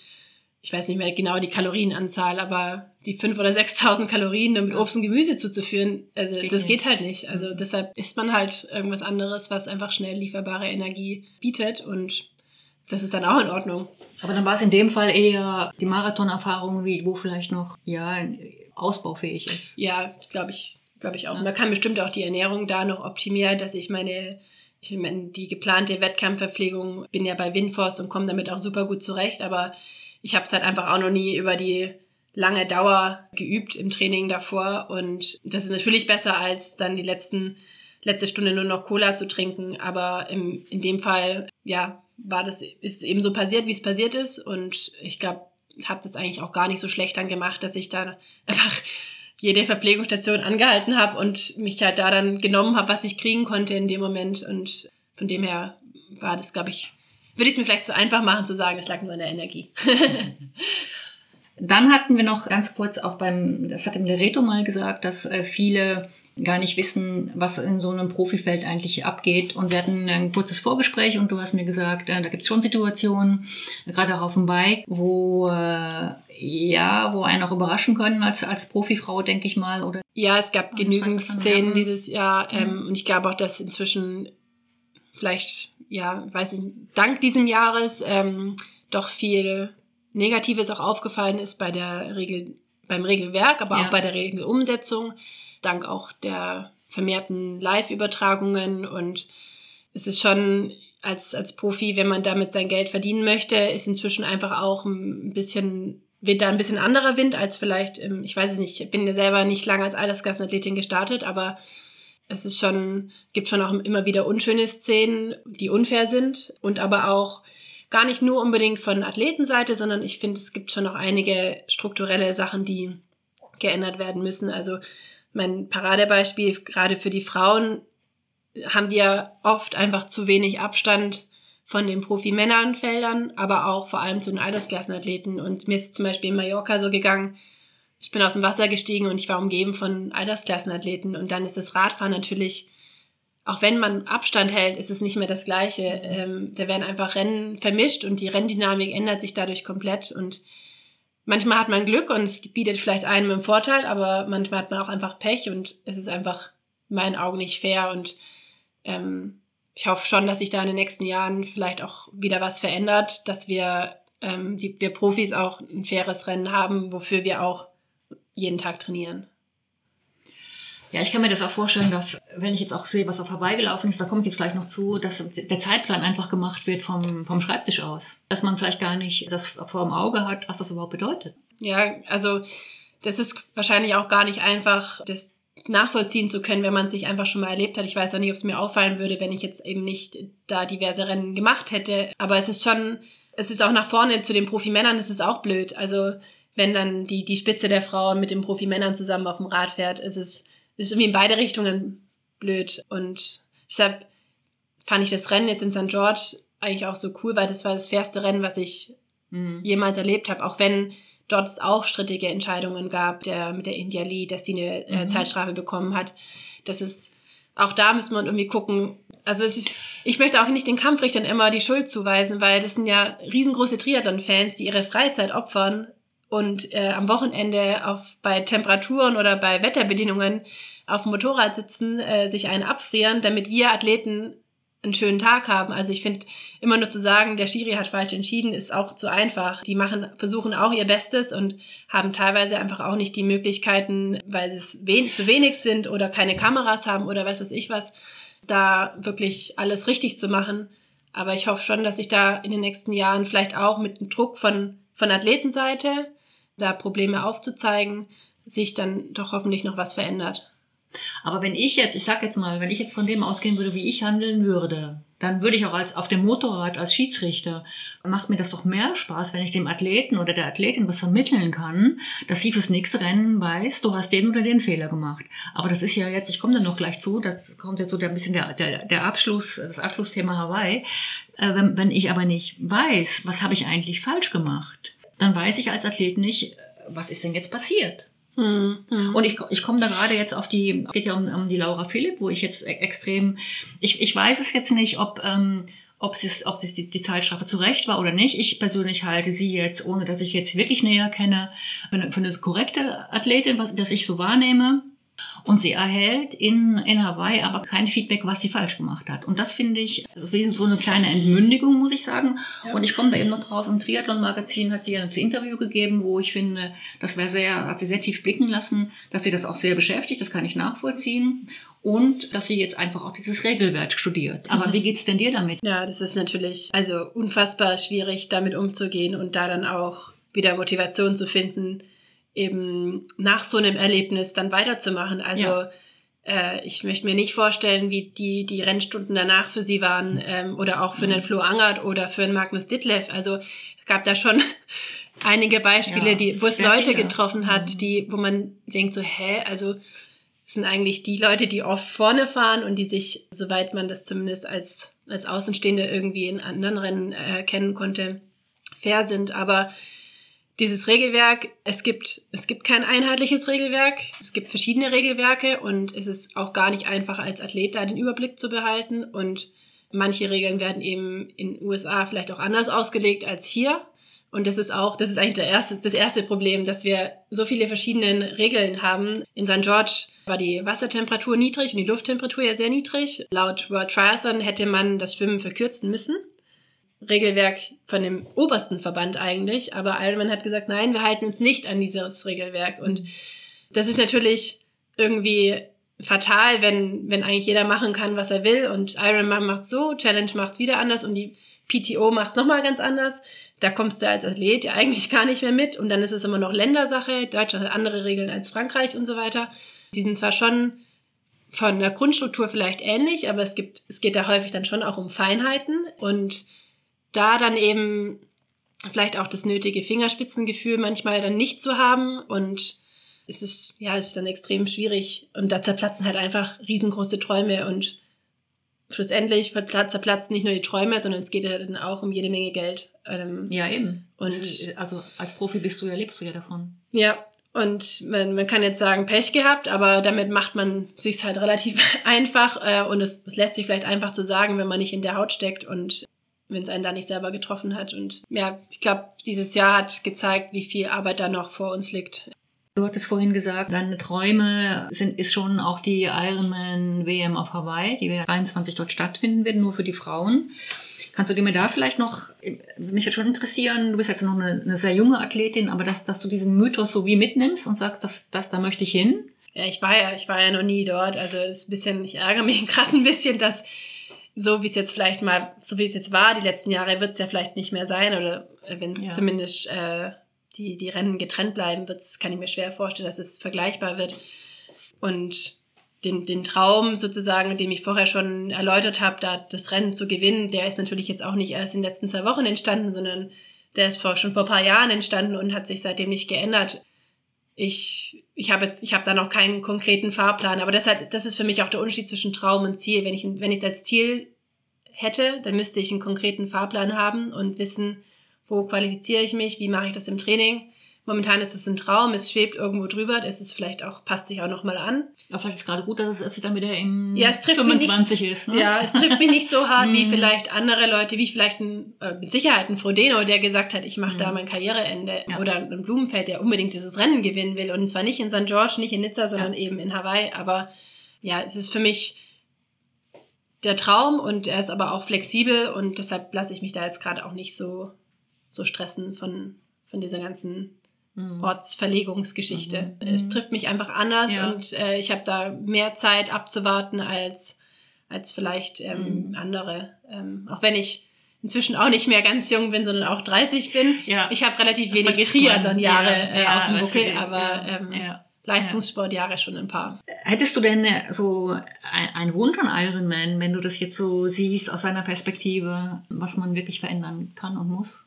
ich weiß nicht mehr genau die Kalorienanzahl, aber die 5.000 oder 6.000 Kalorien nur mit Obst und Gemüse zuzuführen, also geht das nicht. geht halt nicht. Also mhm. deshalb isst man halt irgendwas anderes, was einfach schnell lieferbare Energie bietet und das ist dann auch in Ordnung. Aber dann war es in dem Fall eher die Marathonerfahrung, wo vielleicht noch ja ausbaufähig ist. Ja, glaube ich, glaube ich auch. Ja. Man kann bestimmt auch die Ernährung da noch optimieren, dass ich meine, ich meine, die geplante Wettkampfverpflegung bin ja bei Winforce und komme damit auch super gut zurecht, aber ich habe es halt einfach auch noch nie über die lange Dauer geübt im Training davor. Und das ist natürlich besser als dann die letzten letzte Stunde nur noch Cola zu trinken, aber im, in dem Fall ja war das ist eben so passiert, wie es passiert ist. Und ich glaube habe das eigentlich auch gar nicht so schlecht dann gemacht, dass ich da *laughs* einfach jede Verpflegungsstation angehalten habe und mich halt da dann genommen habe, was ich kriegen konnte in dem Moment. Und von dem her war das, glaube ich, würde ich es mir vielleicht zu einfach machen zu sagen, es lag nur an der Energie. *laughs* dann hatten wir noch ganz kurz auch beim, das hat im Lereto mal gesagt, dass äh, viele gar nicht wissen, was in so einem Profifeld eigentlich abgeht. Und wir hatten ein kurzes Vorgespräch und du hast mir gesagt, äh, da gibt es schon Situationen, gerade auch auf dem Bike, wo äh, ja, wo einen auch überraschen können als, als Profifrau, denke ich mal. Oder ja, es gab genügend Szenen dieses Jahr ähm, mhm. und ich glaube auch, dass inzwischen vielleicht, ja, weiß ich, dank diesem Jahres ähm, doch viel Negatives auch aufgefallen ist bei der Regel, beim Regelwerk, aber ja. auch bei der Regelumsetzung dank auch der vermehrten Live-Übertragungen und es ist schon als, als Profi, wenn man damit sein Geld verdienen möchte, ist inzwischen einfach auch ein bisschen, wird da ein bisschen anderer Wind als vielleicht, ich weiß es nicht, ich bin ja selber nicht lange als Altersklassenathletin gestartet, aber es ist schon, gibt schon auch immer wieder unschöne Szenen, die unfair sind und aber auch gar nicht nur unbedingt von Athletenseite, sondern ich finde, es gibt schon noch einige strukturelle Sachen, die geändert werden müssen. Also mein Paradebeispiel, gerade für die Frauen, haben wir oft einfach zu wenig Abstand von den Profi-Männernfeldern, aber auch vor allem zu den Altersklassenathleten. Und mir ist zum Beispiel in Mallorca so gegangen, ich bin aus dem Wasser gestiegen und ich war umgeben von Altersklassenathleten. Und dann ist das Radfahren natürlich, auch wenn man Abstand hält, ist es nicht mehr das Gleiche. Ähm, da werden einfach Rennen vermischt und die Renndynamik ändert sich dadurch komplett. Und manchmal hat man Glück und es bietet vielleicht einem einen Vorteil, aber manchmal hat man auch einfach Pech und es ist einfach in meinen Augen nicht fair und ähm, ich hoffe schon, dass sich da in den nächsten Jahren vielleicht auch wieder was verändert, dass wir, ähm, die, wir Profis auch ein faires Rennen haben, wofür wir auch jeden Tag trainieren. Ja, ich kann mir das auch vorstellen, dass, wenn ich jetzt auch sehe, was da vorbeigelaufen ist, da komme ich jetzt gleich noch zu, dass der Zeitplan einfach gemacht wird vom, vom Schreibtisch aus. Dass man vielleicht gar nicht das vor dem Auge hat, was das überhaupt bedeutet. Ja, also das ist wahrscheinlich auch gar nicht einfach, das nachvollziehen zu können, wenn man es sich einfach schon mal erlebt hat. Ich weiß auch nicht, ob es mir auffallen würde, wenn ich jetzt eben nicht da diverse Rennen gemacht hätte. Aber es ist schon, es ist auch nach vorne zu den Profimännern, es ist auch blöd. Also wenn dann die, die Spitze der Frauen mit den Profimännern zusammen auf dem Rad fährt, ist es ist irgendwie in beide Richtungen blöd. Und deshalb fand ich das Rennen jetzt in St. George eigentlich auch so cool, weil das war das fairste Rennen, was ich mhm. jemals erlebt habe. Auch wenn dort es auch strittige Entscheidungen gab, der, mit der India Lee, dass die eine äh, mhm. Zeitstrafe bekommen hat. Das ist, auch da muss man irgendwie gucken. Also es ist, ich möchte auch nicht den Kampfrichtern immer die Schuld zuweisen, weil das sind ja riesengroße Triathlon-Fans, die ihre Freizeit opfern und äh, am Wochenende auf, bei Temperaturen oder bei Wetterbedingungen auf dem Motorrad sitzen, äh, sich einen abfrieren, damit wir Athleten einen schönen Tag haben. Also ich finde, immer nur zu sagen, der Schiri hat falsch entschieden, ist auch zu einfach. Die machen, versuchen auch ihr Bestes und haben teilweise einfach auch nicht die Möglichkeiten, weil es wen zu wenig sind oder keine Kameras haben oder weiß was ich was, da wirklich alles richtig zu machen. Aber ich hoffe schon, dass ich da in den nächsten Jahren vielleicht auch mit dem Druck von, von Athletenseite da Probleme aufzuzeigen, sich dann doch hoffentlich noch was verändert. Aber wenn ich jetzt, ich sag jetzt mal, wenn ich jetzt von dem ausgehen würde, wie ich handeln würde, dann würde ich auch als auf dem Motorrad als Schiedsrichter macht mir das doch mehr Spaß, wenn ich dem Athleten oder der Athletin was vermitteln kann, dass sie fürs nächste Rennen weiß, du hast den oder den Fehler gemacht. Aber das ist ja jetzt, ich komme da noch gleich zu, das kommt jetzt so ein bisschen der, der, der Abschluss, das Abschlussthema Hawaii. Äh, wenn, wenn ich aber nicht weiß, was habe ich eigentlich falsch gemacht, dann weiß ich als Athlet nicht, was ist denn jetzt passiert. Mhm. Und ich, ich komme da gerade jetzt auf die, es geht ja um, um die Laura Philipp, wo ich jetzt e, extrem, ich, ich weiß es jetzt nicht, ob, ähm, ob es, ob es die, die Zeitstrafe zu Recht war oder nicht. Ich persönlich halte sie jetzt, ohne dass ich jetzt wirklich näher kenne, für eine, für eine korrekte Athletin, was das ich so wahrnehme. Und sie erhält in, in Hawaii aber kein Feedback, was sie falsch gemacht hat. Und das finde ich das ist so eine kleine Entmündigung, muss ich sagen. Ja. Und ich komme da eben noch drauf, im Triathlon-Magazin hat sie ja das Interview gegeben, wo ich finde, das wäre sehr, hat sie sehr tief blicken lassen, dass sie das auch sehr beschäftigt, das kann ich nachvollziehen. Und dass sie jetzt einfach auch dieses Regelwerk studiert. Aber mhm. wie geht's denn dir damit? Ja, das ist natürlich also unfassbar schwierig, damit umzugehen und da dann auch wieder Motivation zu finden, eben nach so einem Erlebnis dann weiterzumachen. Also ja. äh, ich möchte mir nicht vorstellen, wie die, die Rennstunden danach für sie waren ähm, oder auch für einen Flo Angert oder für einen Magnus Ditlev. Also es gab da schon *laughs* einige Beispiele, ja, die, wo es Leute viele. getroffen hat, mhm. die, wo man denkt so, hä, also das sind eigentlich die Leute, die oft vorne fahren und die sich, soweit man das zumindest als, als Außenstehende irgendwie in anderen Rennen äh, erkennen konnte, fair sind. Aber dieses Regelwerk, es gibt, es gibt kein einheitliches Regelwerk, es gibt verschiedene Regelwerke und es ist auch gar nicht einfach als Athlet da den Überblick zu behalten und manche Regeln werden eben in den USA vielleicht auch anders ausgelegt als hier. Und das ist auch, das ist eigentlich der erste, das erste Problem, dass wir so viele verschiedene Regeln haben. In St. George war die Wassertemperatur niedrig und die Lufttemperatur ja sehr niedrig. Laut World Triathlon hätte man das Schwimmen verkürzen müssen. Regelwerk von dem obersten Verband eigentlich, aber Ironman hat gesagt, nein, wir halten uns nicht an dieses Regelwerk und das ist natürlich irgendwie fatal, wenn, wenn eigentlich jeder machen kann, was er will und Ironman macht so, Challenge macht's wieder anders und die PTO macht's nochmal ganz anders. Da kommst du als Athlet ja eigentlich gar nicht mehr mit und dann ist es immer noch Ländersache. Deutschland hat andere Regeln als Frankreich und so weiter. Die sind zwar schon von der Grundstruktur vielleicht ähnlich, aber es gibt, es geht da häufig dann schon auch um Feinheiten und da dann eben vielleicht auch das nötige Fingerspitzengefühl manchmal dann nicht zu haben und es ist, ja, es ist dann extrem schwierig und da zerplatzen halt einfach riesengroße Träume und schlussendlich zerplatzen nicht nur die Träume, sondern es geht ja dann auch um jede Menge Geld. Ähm, ja, eben. Und also als Profi bist du ja, lebst du ja davon. Ja, und man, man kann jetzt sagen, Pech gehabt, aber damit macht man sich's halt relativ *laughs* einfach äh, und es, es lässt sich vielleicht einfach zu sagen, wenn man nicht in der Haut steckt und wenn es einen da nicht selber getroffen hat. Und ja, ich glaube, dieses Jahr hat gezeigt, wie viel Arbeit da noch vor uns liegt. Du hattest vorhin gesagt, deine Träume sind, ist schon auch die Ironman WM auf Hawaii, die 23 dort stattfinden wird, nur für die Frauen. Kannst du dir mir da vielleicht noch, mich würde schon interessieren, du bist jetzt noch eine, eine sehr junge Athletin, aber dass, dass du diesen Mythos so wie mitnimmst und sagst, dass, dass da möchte ich hin? Ja, ich war ja, ich war ja noch nie dort. Also es ist ein bisschen, ich ärgere mich *laughs* gerade ein bisschen, dass so wie es jetzt vielleicht mal, so wie es jetzt war, die letzten Jahre, wird es ja vielleicht nicht mehr sein oder äh, wenn es ja. zumindest äh, die, die Rennen getrennt bleiben, wird's, kann ich mir schwer vorstellen, dass es vergleichbar wird. Und den, den Traum sozusagen, den ich vorher schon erläutert habe, da das Rennen zu gewinnen, der ist natürlich jetzt auch nicht erst in den letzten zwei Wochen entstanden, sondern der ist vor, schon vor ein paar Jahren entstanden und hat sich seitdem nicht geändert ich, ich habe jetzt, ich habe da noch keinen konkreten Fahrplan, aber deshalb, das ist für mich auch der Unterschied zwischen Traum und Ziel. Wenn ich, wenn ich es als Ziel hätte, dann müsste ich einen konkreten Fahrplan haben und wissen, wo qualifiziere ich mich, wie mache ich das im Training. Momentan ist es ein Traum, es schwebt irgendwo drüber, es ist vielleicht auch, passt sich auch nochmal an. Aber vielleicht ist es gerade gut, dass es dann wieder im ja, es trifft 25 nicht, ist. Ne? Ja, es trifft mich nicht so *laughs* hart wie mhm. vielleicht andere Leute, wie vielleicht ein, äh, mit Sicherheit ein Frodeno, der gesagt hat, ich mache da mhm. mein Karriereende. Ja. Oder ein Blumenfeld, der unbedingt dieses Rennen gewinnen will. Und zwar nicht in St. George, nicht in Nizza, sondern ja. eben in Hawaii. Aber ja, es ist für mich der Traum und er ist aber auch flexibel und deshalb lasse ich mich da jetzt gerade auch nicht so, so stressen von, von dieser ganzen. Ortsverlegungsgeschichte. Mhm. Es trifft mich einfach anders ja. und äh, ich habe da mehr Zeit abzuwarten als, als vielleicht ähm, mhm. andere. Ähm, auch wenn ich inzwischen auch nicht mehr ganz jung bin, sondern auch 30 bin. Ja. Ich habe relativ das wenig Triathlon-Jahre ja, äh, auf dem Buckel, aber ähm, Leistungssportjahre schon ein paar. Hättest du denn so einen Wunsch an Ironman, wenn du das jetzt so siehst aus seiner Perspektive, was man wirklich verändern kann und muss?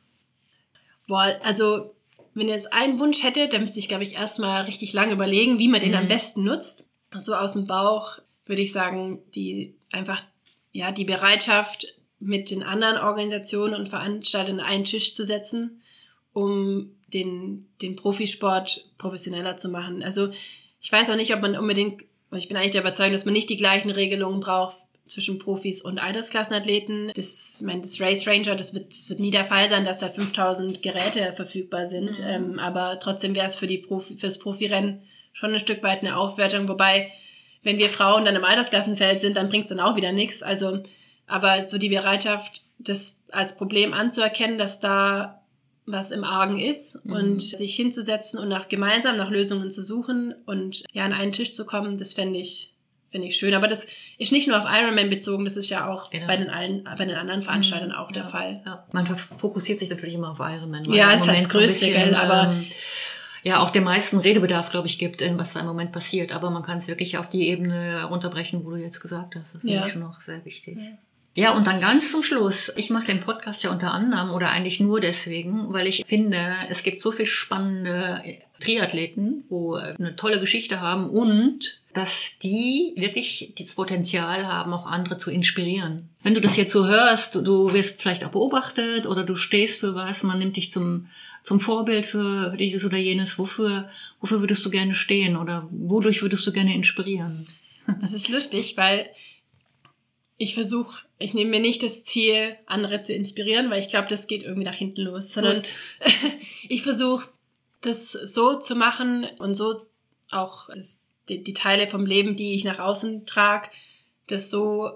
Boah, also wenn ich jetzt einen Wunsch hätte, dann müsste ich, glaube ich, erstmal richtig lange überlegen, wie man den mhm. am besten nutzt. So aus dem Bauch würde ich sagen, die einfach, ja, die Bereitschaft, mit den anderen Organisationen und Veranstaltern einen Tisch zu setzen, um den, den Profisport professioneller zu machen. Also ich weiß auch nicht, ob man unbedingt, ich bin eigentlich der Überzeugung, dass man nicht die gleichen Regelungen braucht zwischen Profis und Altersklassenathleten. Das, ich meine, das Race Ranger, das wird, das wird nie der Fall sein, dass da 5000 Geräte verfügbar sind. Mhm. Ähm, aber trotzdem wäre es für die Profi, fürs Profirennen schon ein Stück weit eine Aufwertung. Wobei, wenn wir Frauen dann im Altersklassenfeld sind, dann bringt es dann auch wieder nichts. Also, aber so die Bereitschaft, das als Problem anzuerkennen, dass da was im Argen ist mhm. und sich hinzusetzen und nach gemeinsam nach Lösungen zu suchen und ja an einen Tisch zu kommen, das fände ich finde ich schön. Aber das ist nicht nur auf Ironman bezogen, das ist ja auch genau. bei den allen, bei den anderen Veranstaltern mhm. auch der Fall. Ja. Man fokussiert sich natürlich immer auf Ironman. Ja, ist das Größte, so bisschen, aber ähm, ja auch der meisten Redebedarf, glaube ich, gibt, was da im Moment passiert. Aber man kann es wirklich auf die Ebene runterbrechen, wo du jetzt gesagt hast. Das finde ja. ich schon noch sehr wichtig. Ja. Ja, und dann ganz zum Schluss. Ich mache den Podcast ja unter anderem oder eigentlich nur deswegen, weil ich finde, es gibt so viel spannende Triathleten, wo eine tolle Geschichte haben und dass die wirklich das Potenzial haben, auch andere zu inspirieren. Wenn du das jetzt so hörst, du wirst vielleicht auch beobachtet oder du stehst für was, man nimmt dich zum, zum Vorbild für dieses oder jenes. Wofür, wofür würdest du gerne stehen oder wodurch würdest du gerne inspirieren? Das ist lustig, weil ich versuche, ich nehme mir nicht das Ziel, andere zu inspirieren, weil ich glaube, das geht irgendwie nach hinten los, sondern *laughs* ich versuche, das so zu machen und so auch das, die, die Teile vom Leben, die ich nach außen trage, das so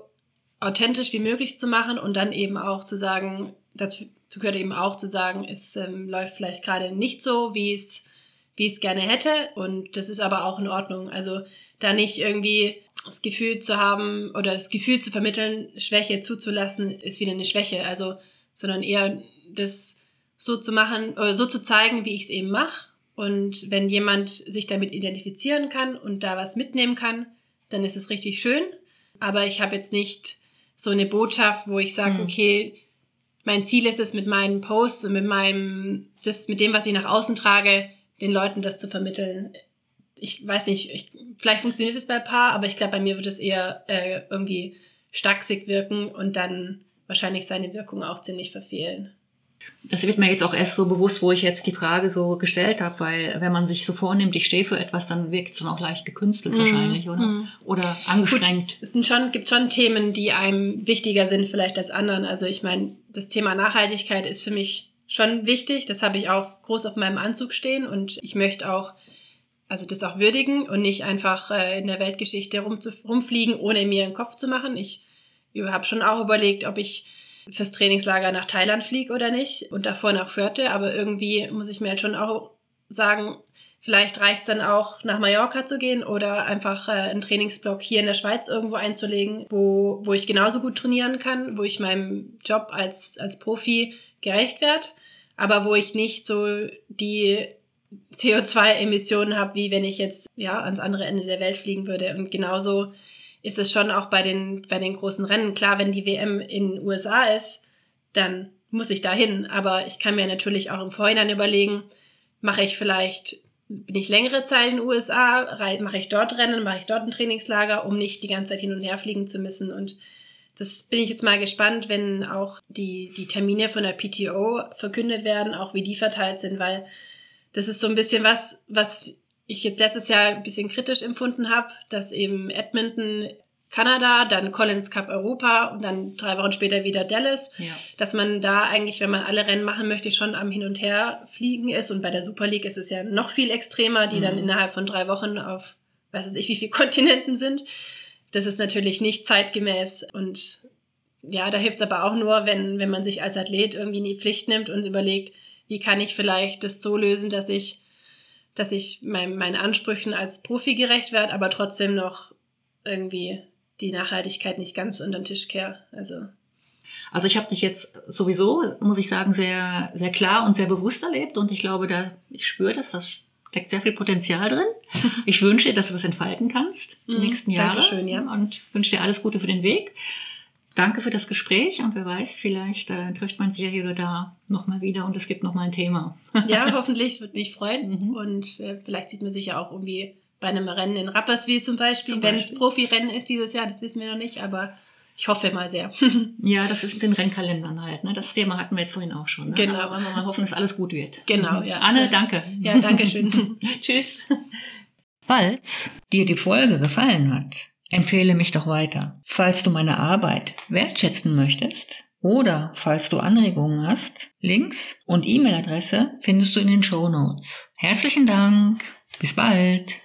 authentisch wie möglich zu machen und dann eben auch zu sagen, dazu gehört eben auch zu sagen, es ähm, läuft vielleicht gerade nicht so, wie es wie ich es gerne hätte und das ist aber auch in Ordnung. Also da nicht irgendwie das Gefühl zu haben oder das Gefühl zu vermitteln, Schwäche zuzulassen, ist wieder eine Schwäche. Also, sondern eher das so zu machen oder so zu zeigen, wie ich es eben mache. Und wenn jemand sich damit identifizieren kann und da was mitnehmen kann, dann ist es richtig schön. Aber ich habe jetzt nicht so eine Botschaft, wo ich sage, mhm. okay, mein Ziel ist es mit meinen Posts und mit meinem, das, mit dem, was ich nach außen trage, den Leuten das zu vermitteln ich weiß nicht, ich, vielleicht funktioniert es bei ein paar, aber ich glaube, bei mir wird es eher äh, irgendwie stachsig wirken und dann wahrscheinlich seine Wirkung auch ziemlich verfehlen. Das wird mir jetzt auch erst so bewusst, wo ich jetzt die Frage so gestellt habe, weil wenn man sich so vornimmt, ich stehe für etwas, dann wirkt es dann auch leicht gekünstelt mm, wahrscheinlich, oder? Mm. Oder angestrengt. Gut, es sind schon, gibt schon Themen, die einem wichtiger sind vielleicht als anderen. Also ich meine, das Thema Nachhaltigkeit ist für mich schon wichtig. Das habe ich auch groß auf meinem Anzug stehen und ich möchte auch also das auch würdigen und nicht einfach äh, in der Weltgeschichte rumfliegen, ohne mir einen Kopf zu machen. Ich habe schon auch überlegt, ob ich fürs Trainingslager nach Thailand fliege oder nicht und davor nach Förte, aber irgendwie muss ich mir halt schon auch sagen, vielleicht reicht es dann auch nach Mallorca zu gehen oder einfach äh, einen Trainingsblock hier in der Schweiz irgendwo einzulegen, wo, wo ich genauso gut trainieren kann, wo ich meinem Job als, als Profi gerecht werde, aber wo ich nicht so die CO2-Emissionen habe, wie wenn ich jetzt ja ans andere Ende der Welt fliegen würde. Und genauso ist es schon auch bei den, bei den großen Rennen. Klar, wenn die WM in den USA ist, dann muss ich da hin. Aber ich kann mir natürlich auch im Vorhinein überlegen, mache ich vielleicht, bin ich längere Zeit in den USA, mache ich dort Rennen, mache ich dort ein Trainingslager, um nicht die ganze Zeit hin und her fliegen zu müssen. Und das bin ich jetzt mal gespannt, wenn auch die, die Termine von der PTO verkündet werden, auch wie die verteilt sind, weil das ist so ein bisschen was, was ich jetzt letztes Jahr ein bisschen kritisch empfunden habe, dass eben Edmonton Kanada, dann Collins Cup Europa und dann drei Wochen später wieder Dallas, ja. dass man da eigentlich, wenn man alle Rennen machen möchte, schon am Hin und Her fliegen ist. Und bei der Super League ist es ja noch viel extremer, die mhm. dann innerhalb von drei Wochen auf, weiß ich, wie viele *laughs* Kontinenten sind. Das ist natürlich nicht zeitgemäß und ja, da hilft es aber auch nur, wenn, wenn man sich als Athlet irgendwie in die Pflicht nimmt und überlegt, wie kann ich vielleicht das so lösen, dass ich, dass ich mein, meinen Ansprüchen als Profi gerecht werde, aber trotzdem noch irgendwie die Nachhaltigkeit nicht ganz unter den Tisch kehre. Also. Also ich habe dich jetzt sowieso, muss ich sagen, sehr, sehr klar und sehr bewusst erlebt und ich glaube, da, ich spüre das, das steckt sehr viel Potenzial drin. *laughs* Ich wünsche dir, dass du das entfalten kannst die mhm, nächsten Jahre. Dankeschön, ja. Und wünsche dir alles Gute für den Weg. Danke für das Gespräch und wer weiß, vielleicht äh, trifft man sich ja hier oder da nochmal wieder und es gibt nochmal ein Thema. ja, *laughs* hoffentlich, es würde mich freuen. Mhm. Und äh, vielleicht sieht man sich ja auch irgendwie bei einem Rennen in Rapperswil zum Beispiel, zum Beispiel. wenn es Profirennen ist dieses Jahr, das wissen wir noch nicht, aber ich hoffe mal sehr. *laughs* ja, das ist mit den Rennkalendern halt. Ne? Das Thema hatten wir jetzt vorhin auch schon. Ne? Genau. Aber wollen wir mal hoffen, dass alles gut wird. Genau, ja. Anne, danke. Ja, danke schön. *laughs* Tschüss. Falls dir die Folge gefallen hat, empfehle mich doch weiter. Falls du meine Arbeit wertschätzen möchtest oder falls du Anregungen hast, Links und E-Mail-Adresse findest du in den Show Notes. Herzlichen Dank. Bis bald.